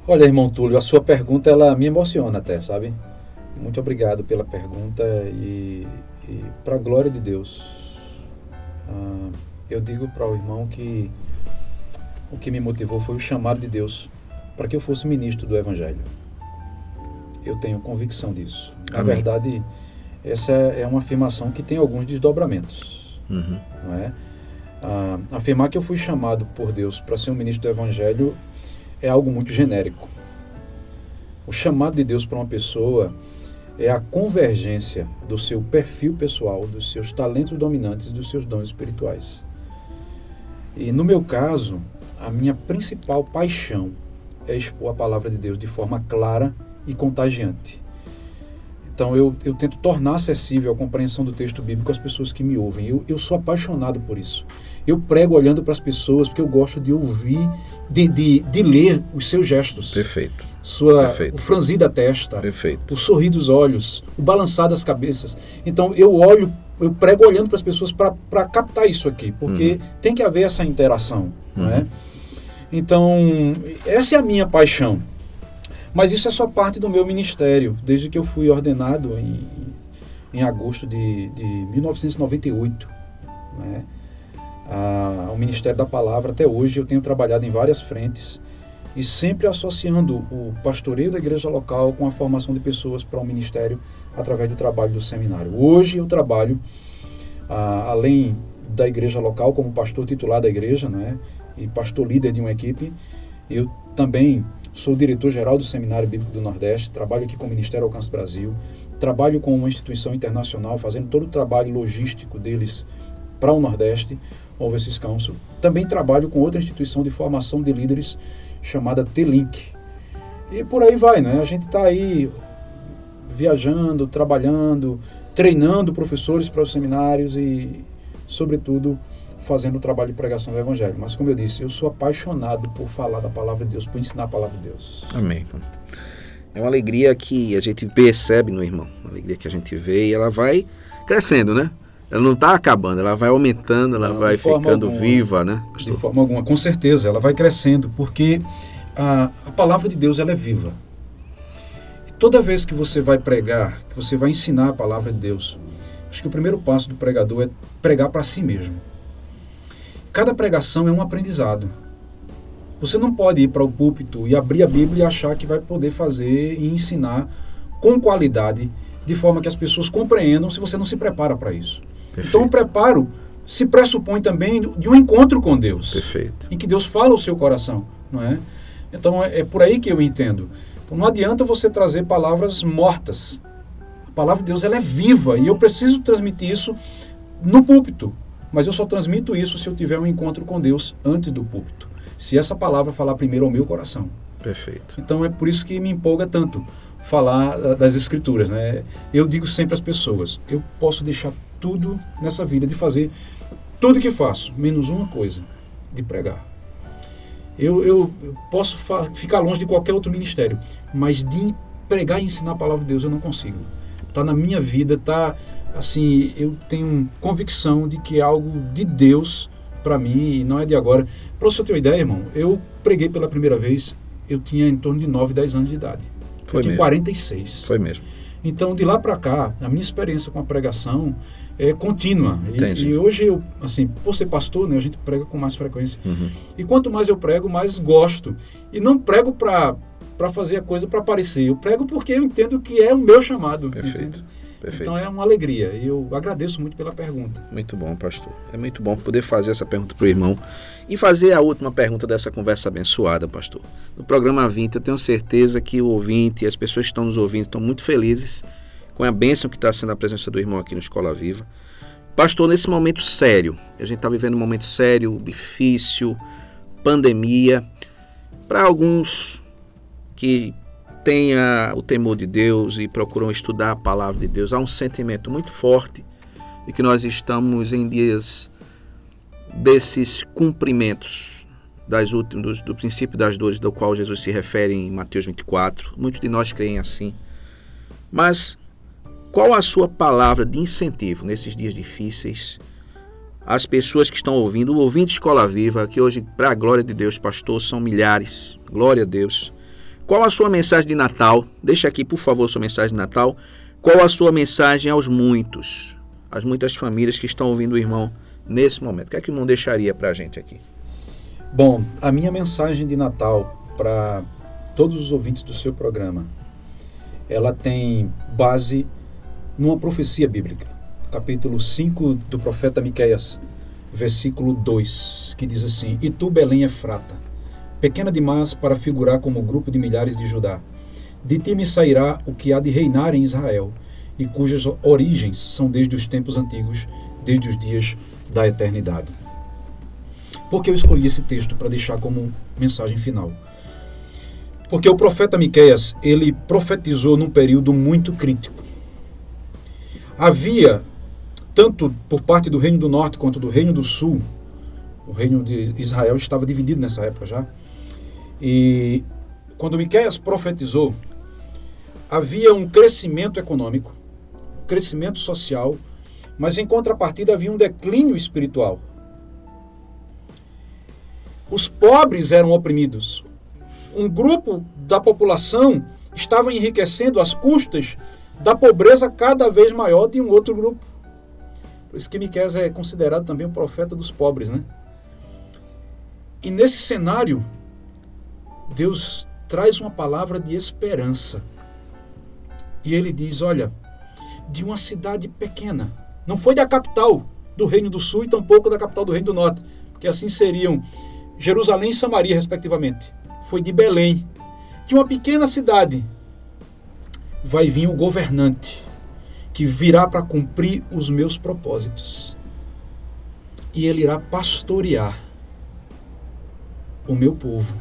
Olha, irmão Túlio, a sua pergunta ela me emociona até, sabe? Muito obrigado pela pergunta e, e para a glória de Deus, ah, eu digo para o irmão que o que me motivou foi o chamado de Deus para que eu fosse ministro do Evangelho. Eu tenho convicção disso. Na Amém. verdade, essa é uma afirmação que tem alguns desdobramentos. Uhum. Não é? Ah, afirmar que eu fui chamado por Deus para ser um ministro do Evangelho é algo muito genérico. O chamado de Deus para uma pessoa é a convergência do seu perfil pessoal, dos seus talentos dominantes e dos seus dons espirituais. E no meu caso, a minha principal paixão é expor a palavra de Deus de forma clara e contagiante. Então eu, eu tento tornar acessível a compreensão do texto bíblico às pessoas que me ouvem. Eu, eu sou apaixonado por isso. Eu prego olhando para as pessoas porque eu gosto de ouvir, de, de, de ler os seus gestos. Perfeito. Sua, Perfeito. O franzir da testa, Perfeito. o sorrir dos olhos, o balançar das cabeças. Então eu olho, eu prego olhando para as pessoas para captar isso aqui, porque tem que haver essa interação. É? Então, essa é a minha paixão. Mas isso é só parte do meu ministério, desde que eu fui ordenado em, em agosto de, de 1998. Né? Ah, o Ministério da Palavra, até hoje, eu tenho trabalhado em várias frentes e sempre associando o pastoreio da igreja local com a formação de pessoas para o ministério através do trabalho do seminário. Hoje eu trabalho, ah, além da igreja local, como pastor titular da igreja né, e pastor líder de uma equipe, eu também sou diretor-geral do Seminário Bíblico do Nordeste, trabalho aqui com o Ministério Alcance Brasil, trabalho com uma instituição internacional, fazendo todo o trabalho logístico deles para o Nordeste, Overseas Council. Também trabalho com outra instituição de formação de líderes chamada T-Link. E por aí vai, né? A gente está aí viajando, trabalhando, treinando professores para os seminários e, sobretudo, fazendo o trabalho de pregação do Evangelho. Mas, como eu disse, eu sou apaixonado por falar da palavra de Deus, por ensinar a palavra de Deus. Amém. É uma alegria que a gente percebe no irmão, uma alegria que a gente vê e ela vai crescendo, né? Ela não está acabando, ela vai aumentando, ela Não, vai ficando alguma. viva, né? De forma alguma, com certeza, ela vai crescendo, porque a, a palavra de Deus ela é viva. E toda vez que você vai pregar, que você vai ensinar a palavra de Deus, acho que o primeiro passo do pregador é pregar para si mesmo. Cada pregação é um aprendizado. Você não pode ir para o púlpito e abrir a Bíblia e achar que vai poder fazer e ensinar com qualidade, de forma que as pessoas compreendam se você não se prepara para isso. Então, o preparo se pressupõe também de um encontro com Deus Perfeito. em que Deus fala ao seu coração, não é? Então é, é por aí que eu entendo. Então não adianta você trazer palavras mortas. A palavra de Deus ela é viva e eu preciso transmitir isso no púlpito. Mas eu só transmito isso se eu tiver um encontro com Deus antes do púlpito. Se essa palavra falar primeiro ao meu coração. Perfeito. Então é por isso que me empolga tanto falar ah, das escrituras, né? Eu digo sempre às pessoas, eu posso deixar tudo nessa vida, de fazer tudo que faço, menos uma coisa, de pregar. Eu, eu, eu posso ficar longe de qualquer outro ministério, mas de pregar e ensinar a palavra de Deus eu não consigo. Está na minha vida, tá assim, eu tenho convicção de que é algo de Deus para mim e não é de agora. Para você ter uma ideia, irmão, eu preguei pela primeira vez, eu tinha em torno de 9, 10 anos de idade. Foi eu tinha mesmo. 46. Foi mesmo. Então, de lá para cá, a minha experiência com a pregação é contínua. E, e hoje eu, assim, por ser pastor, né, a gente prega com mais frequência. Uhum. E quanto mais eu prego, mais gosto. E não prego para para fazer a coisa para aparecer. Eu prego porque eu entendo que é o meu chamado. Perfeito. entende? Perfeito. Então é uma alegria. E eu agradeço muito pela pergunta. Muito bom, pastor. É muito bom poder fazer essa pergunta para o irmão. E fazer a última pergunta dessa conversa abençoada, pastor. No programa 20, eu tenho certeza que o ouvinte e as pessoas que estão nos ouvindo estão muito felizes com a bênção que está sendo a presença do irmão aqui no Escola Viva. Pastor, nesse momento sério, a gente está vivendo um momento sério, difícil, pandemia. Para alguns que têm a- o temor de Deus e procuram estudar a palavra de Deus, há um sentimento muito forte de que nós estamos em dias desses cumprimentos das últimas, do, do princípio das dores, do qual Jesus se refere em Mateus 24. Muitos de nós creem assim. Mas qual a sua palavra de incentivo nesses dias difíceis às pessoas que estão ouvindo, o ouvinte Escola Viva, que hoje, para a glória de Deus, pastor, são milhares, glória a Deus. Qual a sua mensagem de Natal? Deixa aqui, por favor, sua mensagem de Natal. Qual a sua mensagem aos muitos, às muitas famílias que estão ouvindo o irmão nesse momento? O que é que o irmão deixaria para a gente aqui? Bom, a minha mensagem de Natal para todos os ouvintes do seu programa, ela tem base numa profecia bíblica. Capítulo 5 do profeta Miqueias, versículo 2, que diz assim: E tu, Belém Efrata, pequena demais para figurar como grupo de milhares de Judá. De ti me sairá o que há de reinar em Israel, e cujas origens são desde os tempos antigos, desde os dias da eternidade. Por que eu escolhi esse texto para deixar como mensagem final? Porque o profeta Miqueias, ele profetizou num período muito crítico. Havia, tanto por parte do Reino do Norte quanto do Reino do Sul, o Reino de Israel estava dividido nessa época já. E quando Miqueias profetizou, havia um crescimento econômico, um crescimento social, mas em contrapartida havia um declínio espiritual. Os pobres eram oprimidos. Um grupo da população estava enriquecendo às custas da pobreza cada vez maior de um outro grupo. Por isso que Miqueias é considerado também o profeta dos pobres, né? E nesse cenário, Deus traz uma palavra de esperança. E ele diz: Olha, de uma cidade pequena, não foi da capital do Reino do Sul e tampouco da capital do Reino do Norte, porque assim seriam Jerusalém e Samaria, respectivamente. Foi de Belém, de uma pequena cidade. Vai vir o governante, que virá para cumprir os meus propósitos. E ele irá pastorear o meu povo,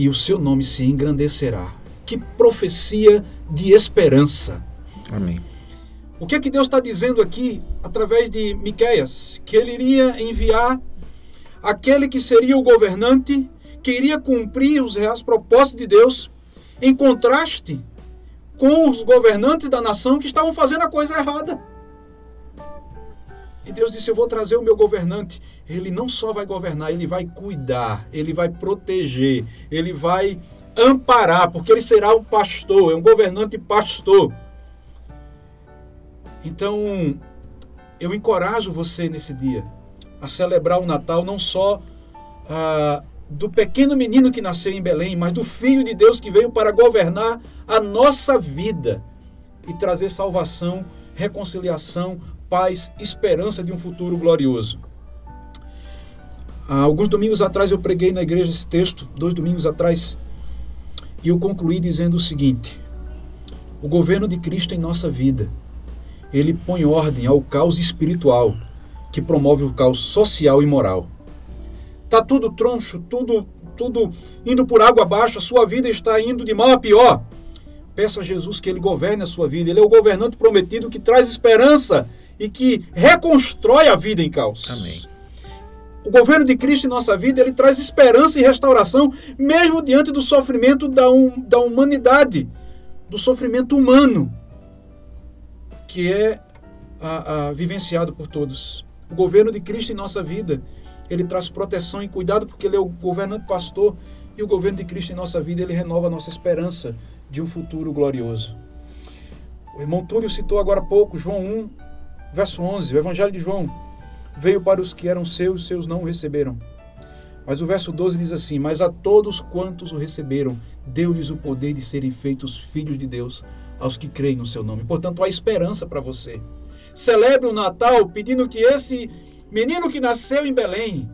e o seu nome se engrandecerá. Que profecia de esperança! Amém. O que é que Deus está dizendo aqui através de Miqueias? Que ele iria enviar aquele que seria o governante, que iria cumprir os reais propósitos de Deus, em contraste com os governantes da nação que estavam fazendo a coisa errada. E Deus disse: Eu vou trazer o meu governante. Ele não só vai governar, ele vai cuidar, ele vai proteger, ele vai amparar, porque ele será um pastor, é um governante pastor. Então, eu encorajo você nesse dia a celebrar o Natal não só ah, do pequeno menino que nasceu em Belém, mas do Filho de Deus que veio para governar a nossa vida e trazer salvação, reconciliação, paz, esperança de um futuro glorioso. Há alguns domingos atrás eu preguei na igreja esse texto, dois domingos atrás, e eu concluí dizendo o seguinte: o governo de Cristo em nossa vida, ele põe ordem ao caos espiritual que promove o caos social e moral. Tá tudo troncho, tudo tudo indo por água abaixo, a sua vida está indo de mal a pior. Peça a Jesus que ele governe a sua vida. Ele é o governante prometido que traz esperança e que reconstrói a vida em caos. Amém. O governo de Cristo em nossa vida, ele traz esperança e restauração, mesmo diante do sofrimento da, um, da humanidade, do sofrimento humano, que é a, a, vivenciado por todos. O governo de Cristo em nossa vida, ele traz proteção e cuidado, porque ele é o governante pastor, e o governo de Cristo em nossa vida, ele renova a nossa esperança de um futuro glorioso. O irmão Túlio citou agora há pouco, João 1, verso 11, o Evangelho de João. Veio para os que eram seus, seus não o receberam. Mas o verso 12 diz assim: Mas a todos quantos o receberam, deu-lhes o poder de serem feitos filhos de Deus, aos que creem no seu nome. Portanto, há esperança para você. Celebre o Natal pedindo que esse menino que nasceu em Belém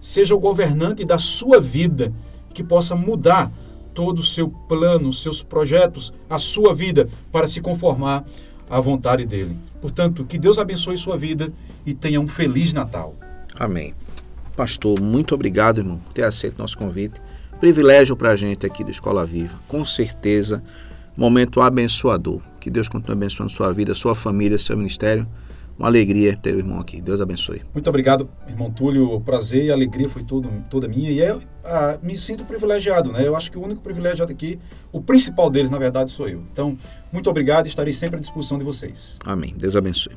seja o governante da sua vida, que possa mudar todo o seu plano, seus projetos, a sua vida, para se conformar à vontade dele. Portanto, que Deus abençoe sua vida e tenha um feliz Natal. Amém. Pastor, muito obrigado, irmão, por ter aceito nosso convite. Privilégio para a gente aqui do Escola Viva. Com certeza, momento abençoador. Que Deus continue abençoando sua vida, sua família, seu ministério. Uma alegria ter o irmão aqui. Deus abençoe. Muito obrigado, irmão Túlio. O prazer e a alegria foi todo, toda minha. E eu ah, me sinto privilegiado, né? Eu acho que o único privilegiado aqui, o principal deles, na verdade, sou eu. Então, muito obrigado e estarei sempre à disposição de vocês. Amém. Deus abençoe.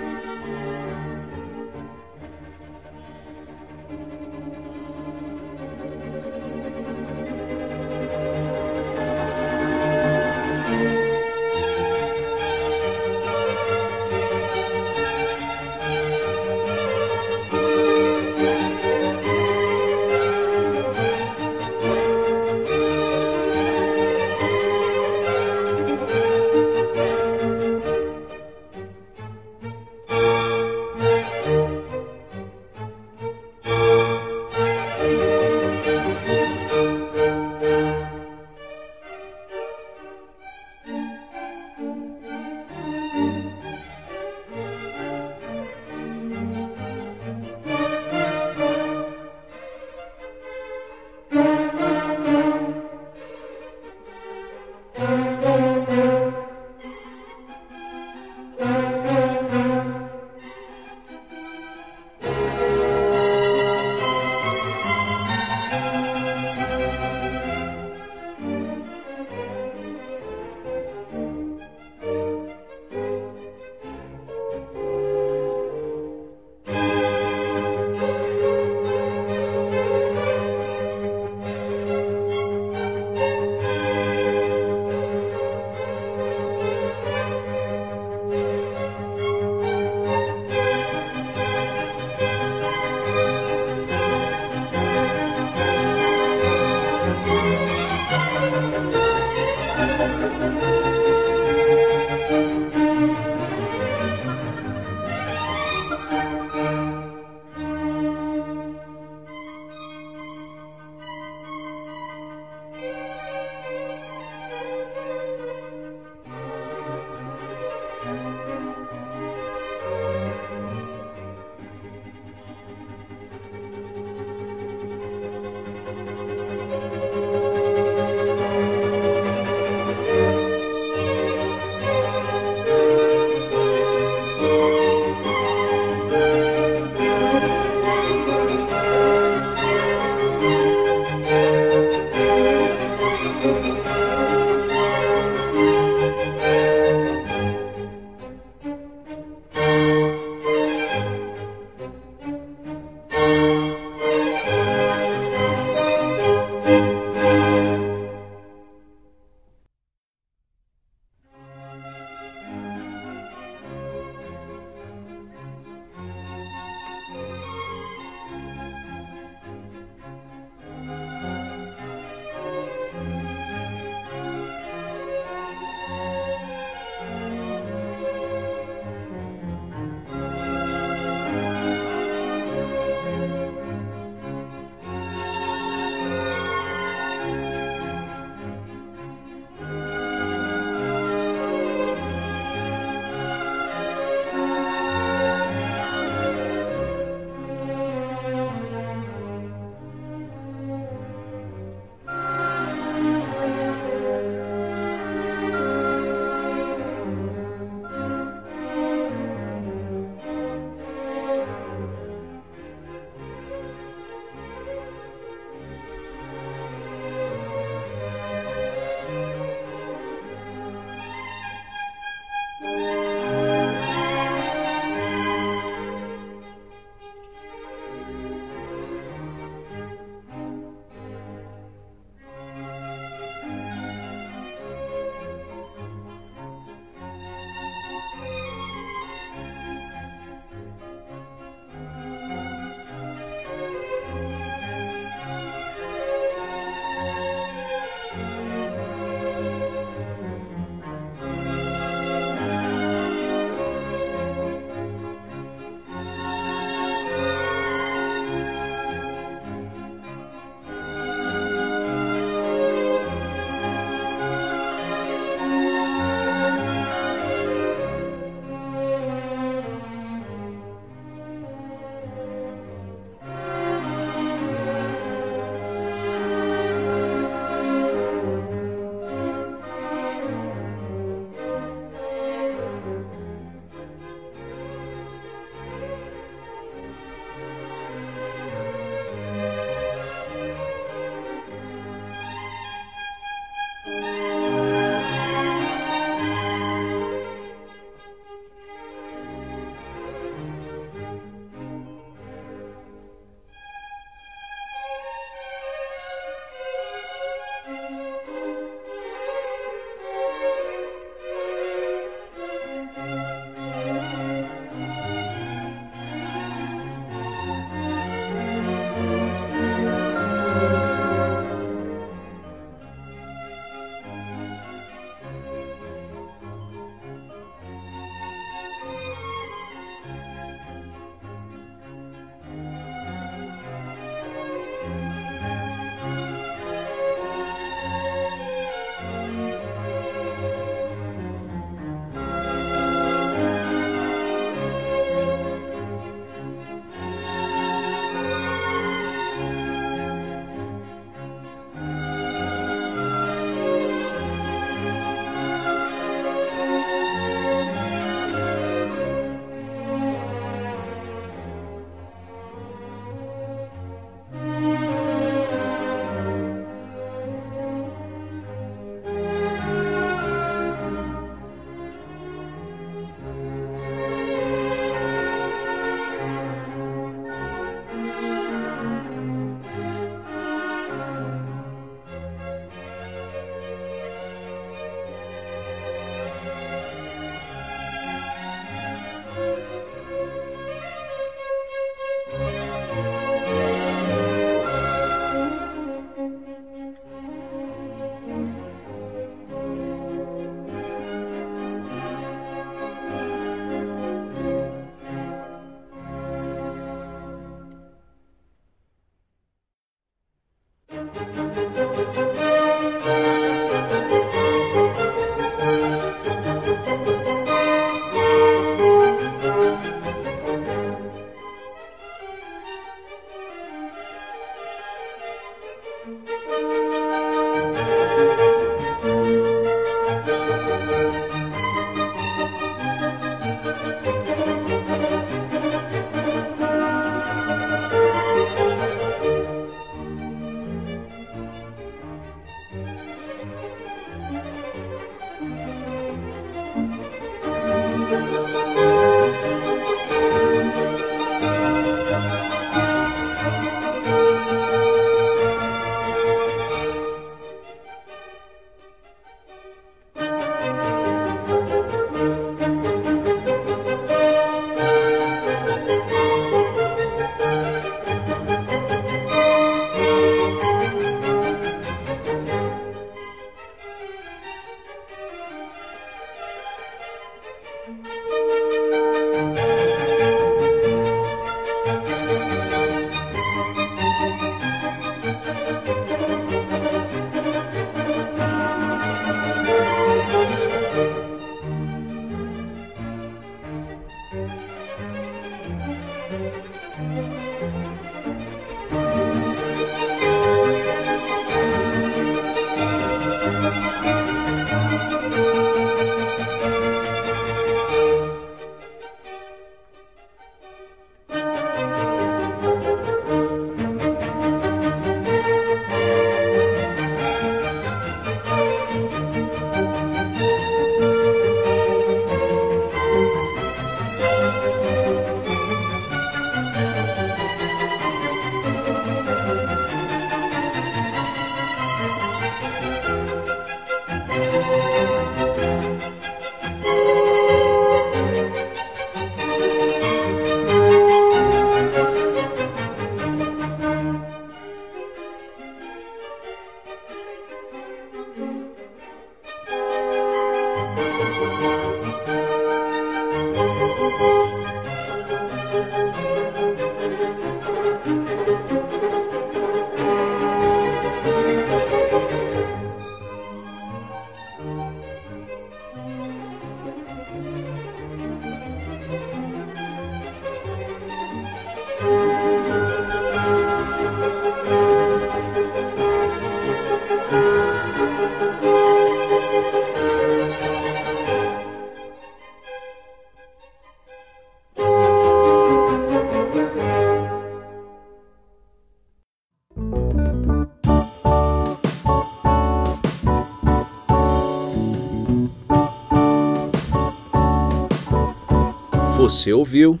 Você ouviu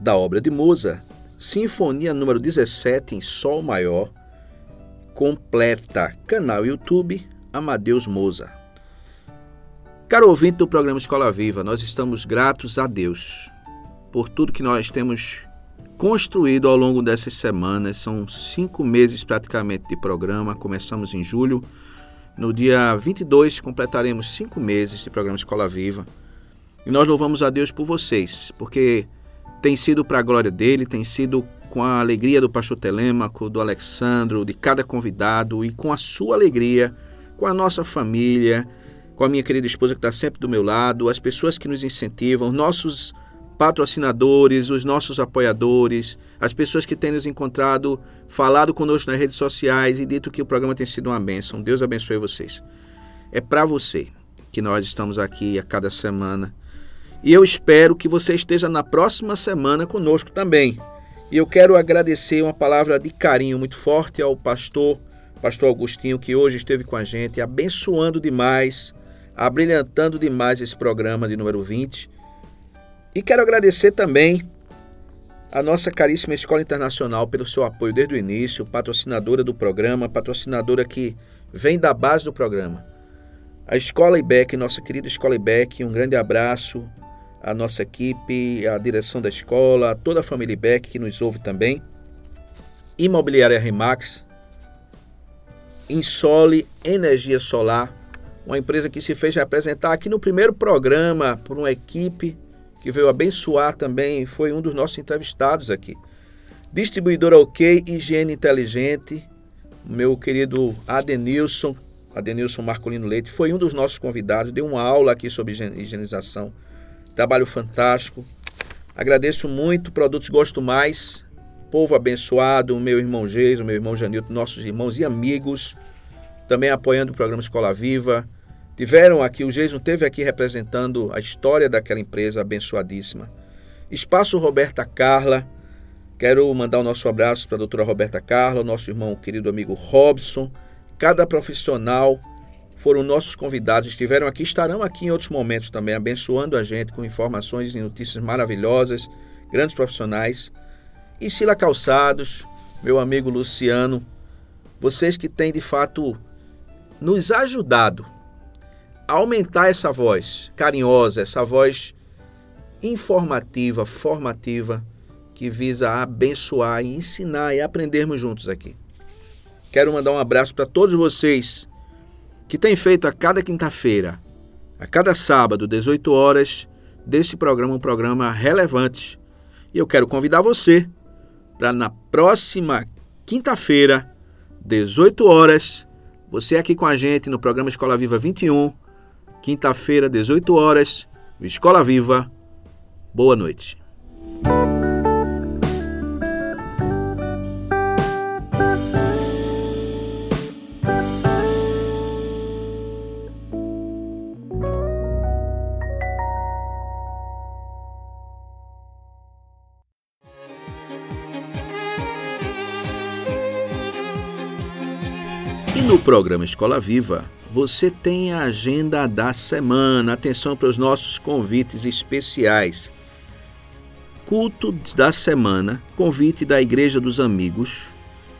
da obra de Mozart, Sinfonia número 17 em Sol maior, completa, canal YouTube Amadeus Mozart. Caro ouvinte do programa Escola Viva, nós estamos gratos a Deus por tudo que nós temos construído ao longo dessas semanas. São cinco meses praticamente de programa. Começamos em julho. No dia 22 completaremos cinco meses de programa Escola Viva. E nós louvamos a Deus por vocês, porque tem sido para a glória dele, tem sido com a alegria do pastor Telêmaco, do Alexandro, de cada convidado e com a sua alegria, com a nossa família com a minha querida esposa que está sempre do meu lado, as pessoas que nos incentivam, nossos patrocinadores, os nossos apoiadores, as pessoas que têm nos encontrado, falado conosco nas redes sociais e dito que o programa tem sido uma bênção. Deus abençoe vocês. É para você que nós estamos aqui a cada semana. E eu espero que você esteja na próxima semana conosco também. E eu quero agradecer uma palavra de carinho muito forte ao pastor, pastor Augustinho, que hoje esteve com a gente, abençoando demais abrilhantando demais esse programa de número 20. E quero agradecer também a nossa caríssima Escola Internacional pelo seu apoio desde o início, patrocinadora do programa, patrocinadora que vem da base do programa. A Escola IBEC, nossa querida Escola IBEC, um grande abraço à nossa equipe, à direção da escola, a toda a família IBEC que nos ouve também. Imobiliária Remax, Insole Energia Solar, uma empresa que se fez representar aqui no primeiro programa por uma equipe que veio abençoar também, foi um dos nossos entrevistados aqui. Distribuidora OK, Higiene Inteligente, meu querido Adenilson, Adenilson Marcolino Leite, foi um dos nossos convidados, deu uma aula aqui sobre higienização. Trabalho fantástico. Agradeço muito, Produtos Gosto Mais, povo abençoado, meu irmão Geis, meu irmão Janilton, nossos irmãos e amigos também apoiando o programa Escola Viva. Tiveram aqui, o Jason teve aqui representando a história daquela empresa abençoadíssima. Espaço Roberta Carla. Quero mandar o nosso abraço para a doutora Roberta Carla, nosso irmão querido amigo Robson. Cada profissional foram nossos convidados, estiveram aqui, estarão aqui em outros momentos também, abençoando a gente com informações e notícias maravilhosas, grandes profissionais. E Sila Calçados, meu amigo Luciano, vocês que têm de fato nos ajudado a aumentar essa voz carinhosa, essa voz informativa, formativa, que visa abençoar e ensinar e aprendermos juntos aqui. Quero mandar um abraço para todos vocês que têm feito a cada quinta-feira, a cada sábado, 18 horas, desse programa um programa relevante. E eu quero convidar você para na próxima quinta-feira, 18 horas, você aqui com a gente no programa Escola Viva 21, quinta-feira, 18 horas, Escola Viva. Boa noite. Programa Escola Viva, você tem a agenda da semana. Atenção para os nossos convites especiais. Culto da semana, convite da Igreja dos Amigos.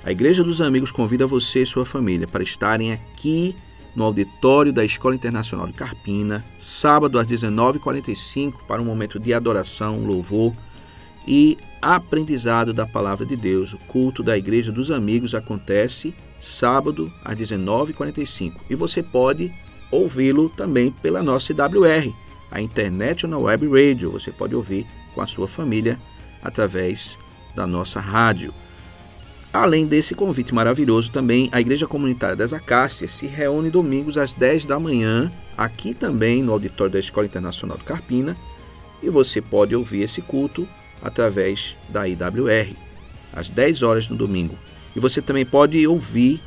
A Igreja dos Amigos convida você e sua família para estarem aqui no auditório da Escola Internacional de Carpina, sábado às 19h45, para um momento de adoração, louvor e aprendizado da palavra de Deus. O culto da Igreja dos Amigos acontece sábado às 19h45 e você pode ouvi-lo também pela nossa IWR, a International Web Radio. Você pode ouvir com a sua família através da nossa rádio. Além desse convite maravilhoso, também a Igreja Comunitária das Acácias se reúne domingos às 10 da manhã, aqui também no auditório da Escola Internacional do Carpina, e você pode ouvir esse culto através da IWR, às 10 horas no domingo. E você também pode ouvir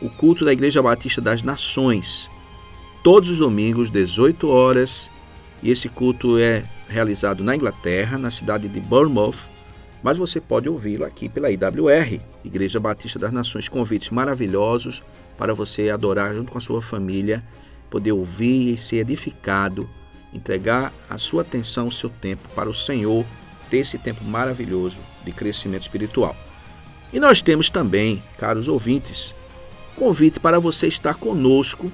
o culto da Igreja Batista das Nações, todos os domingos, 18 horas. E esse culto é realizado na Inglaterra, na cidade de Bournemouth, mas você pode ouvi-lo aqui pela IWR, Igreja Batista das Nações. Convites maravilhosos para você adorar junto com a sua família, poder ouvir e ser edificado entregar a sua atenção, o seu tempo para o Senhor, ter esse tempo maravilhoso de crescimento espiritual. E nós temos também, caros ouvintes, convite para você estar conosco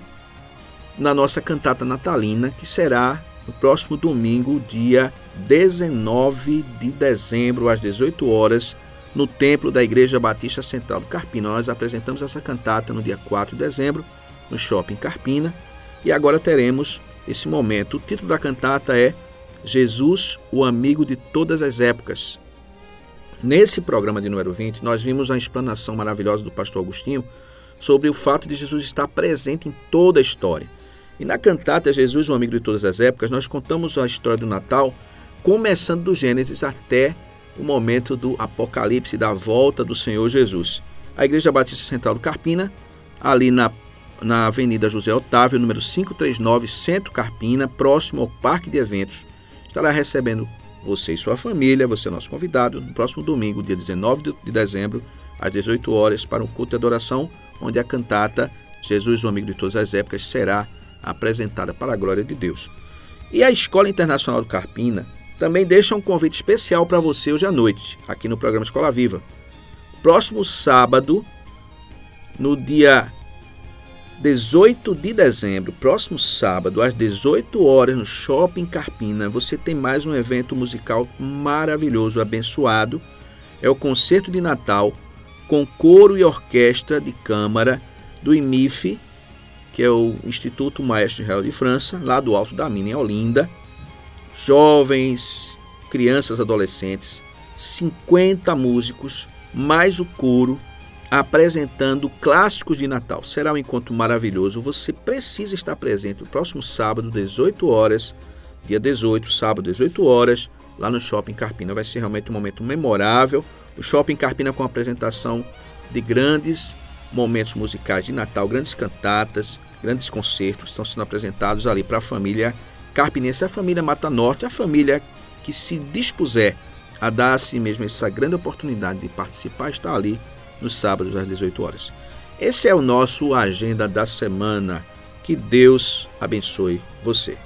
na nossa cantata natalina, que será no próximo domingo, dia 19 de dezembro, às 18 horas, no templo da Igreja Batista Central do Carpina. Nós apresentamos essa cantata no dia 4 de dezembro, no Shopping Carpina, e agora teremos esse momento. O título da cantata é Jesus, o amigo de todas as épocas. Nesse programa de número 20, nós vimos a explanação maravilhosa do pastor Agostinho sobre o fato de Jesus estar presente em toda a história. E na cantata Jesus, o amigo de todas as épocas, nós contamos a história do Natal, começando do Gênesis até o momento do Apocalipse, da volta do Senhor Jesus. A Igreja Batista Central do Carpina, ali na, na Avenida José Otávio, número 539, Centro Carpina, próximo ao Parque de Eventos, estará recebendo você e sua família, você é nosso convidado, no próximo domingo, dia 19 de dezembro, às 18 horas, para um culto de adoração, onde a cantata Jesus, o amigo de todas as épocas, será apresentada para a glória de Deus. E a Escola Internacional do Carpina também deixa um convite especial para você hoje à noite, aqui no programa Escola Viva. Próximo sábado, no dia 18 de dezembro, próximo sábado, às 18 horas, no Shopping Carpina, você tem mais um evento musical maravilhoso, abençoado. É o Concerto de Natal com coro e orquestra de câmara do IMIF que é o Instituto Maestro Real de França, lá do Alto da Mina, em Olinda. Jovens, crianças, adolescentes, 50 músicos, mais o coro, apresentando clássicos de Natal. Será um encontro maravilhoso. Você precisa estar presente no próximo sábado, 18 horas, dia 18, sábado, 18 horas, lá no Shopping Carpina. Vai ser realmente um momento memorável. O Shopping Carpina com apresentação de grandes momentos musicais de Natal, grandes cantatas, grandes concertos estão sendo apresentados ali para a família carpinense, a família Mata Norte, a família que se dispuser a dar a si mesmo essa grande oportunidade de participar, está ali nos sábados às 18 horas. Esse é o nosso agenda da semana. Que Deus abençoe você.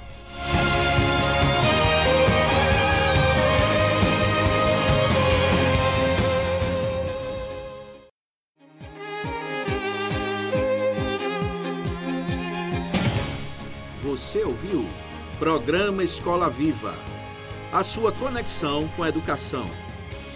Você ouviu? Programa Escola Viva. A sua conexão com a educação.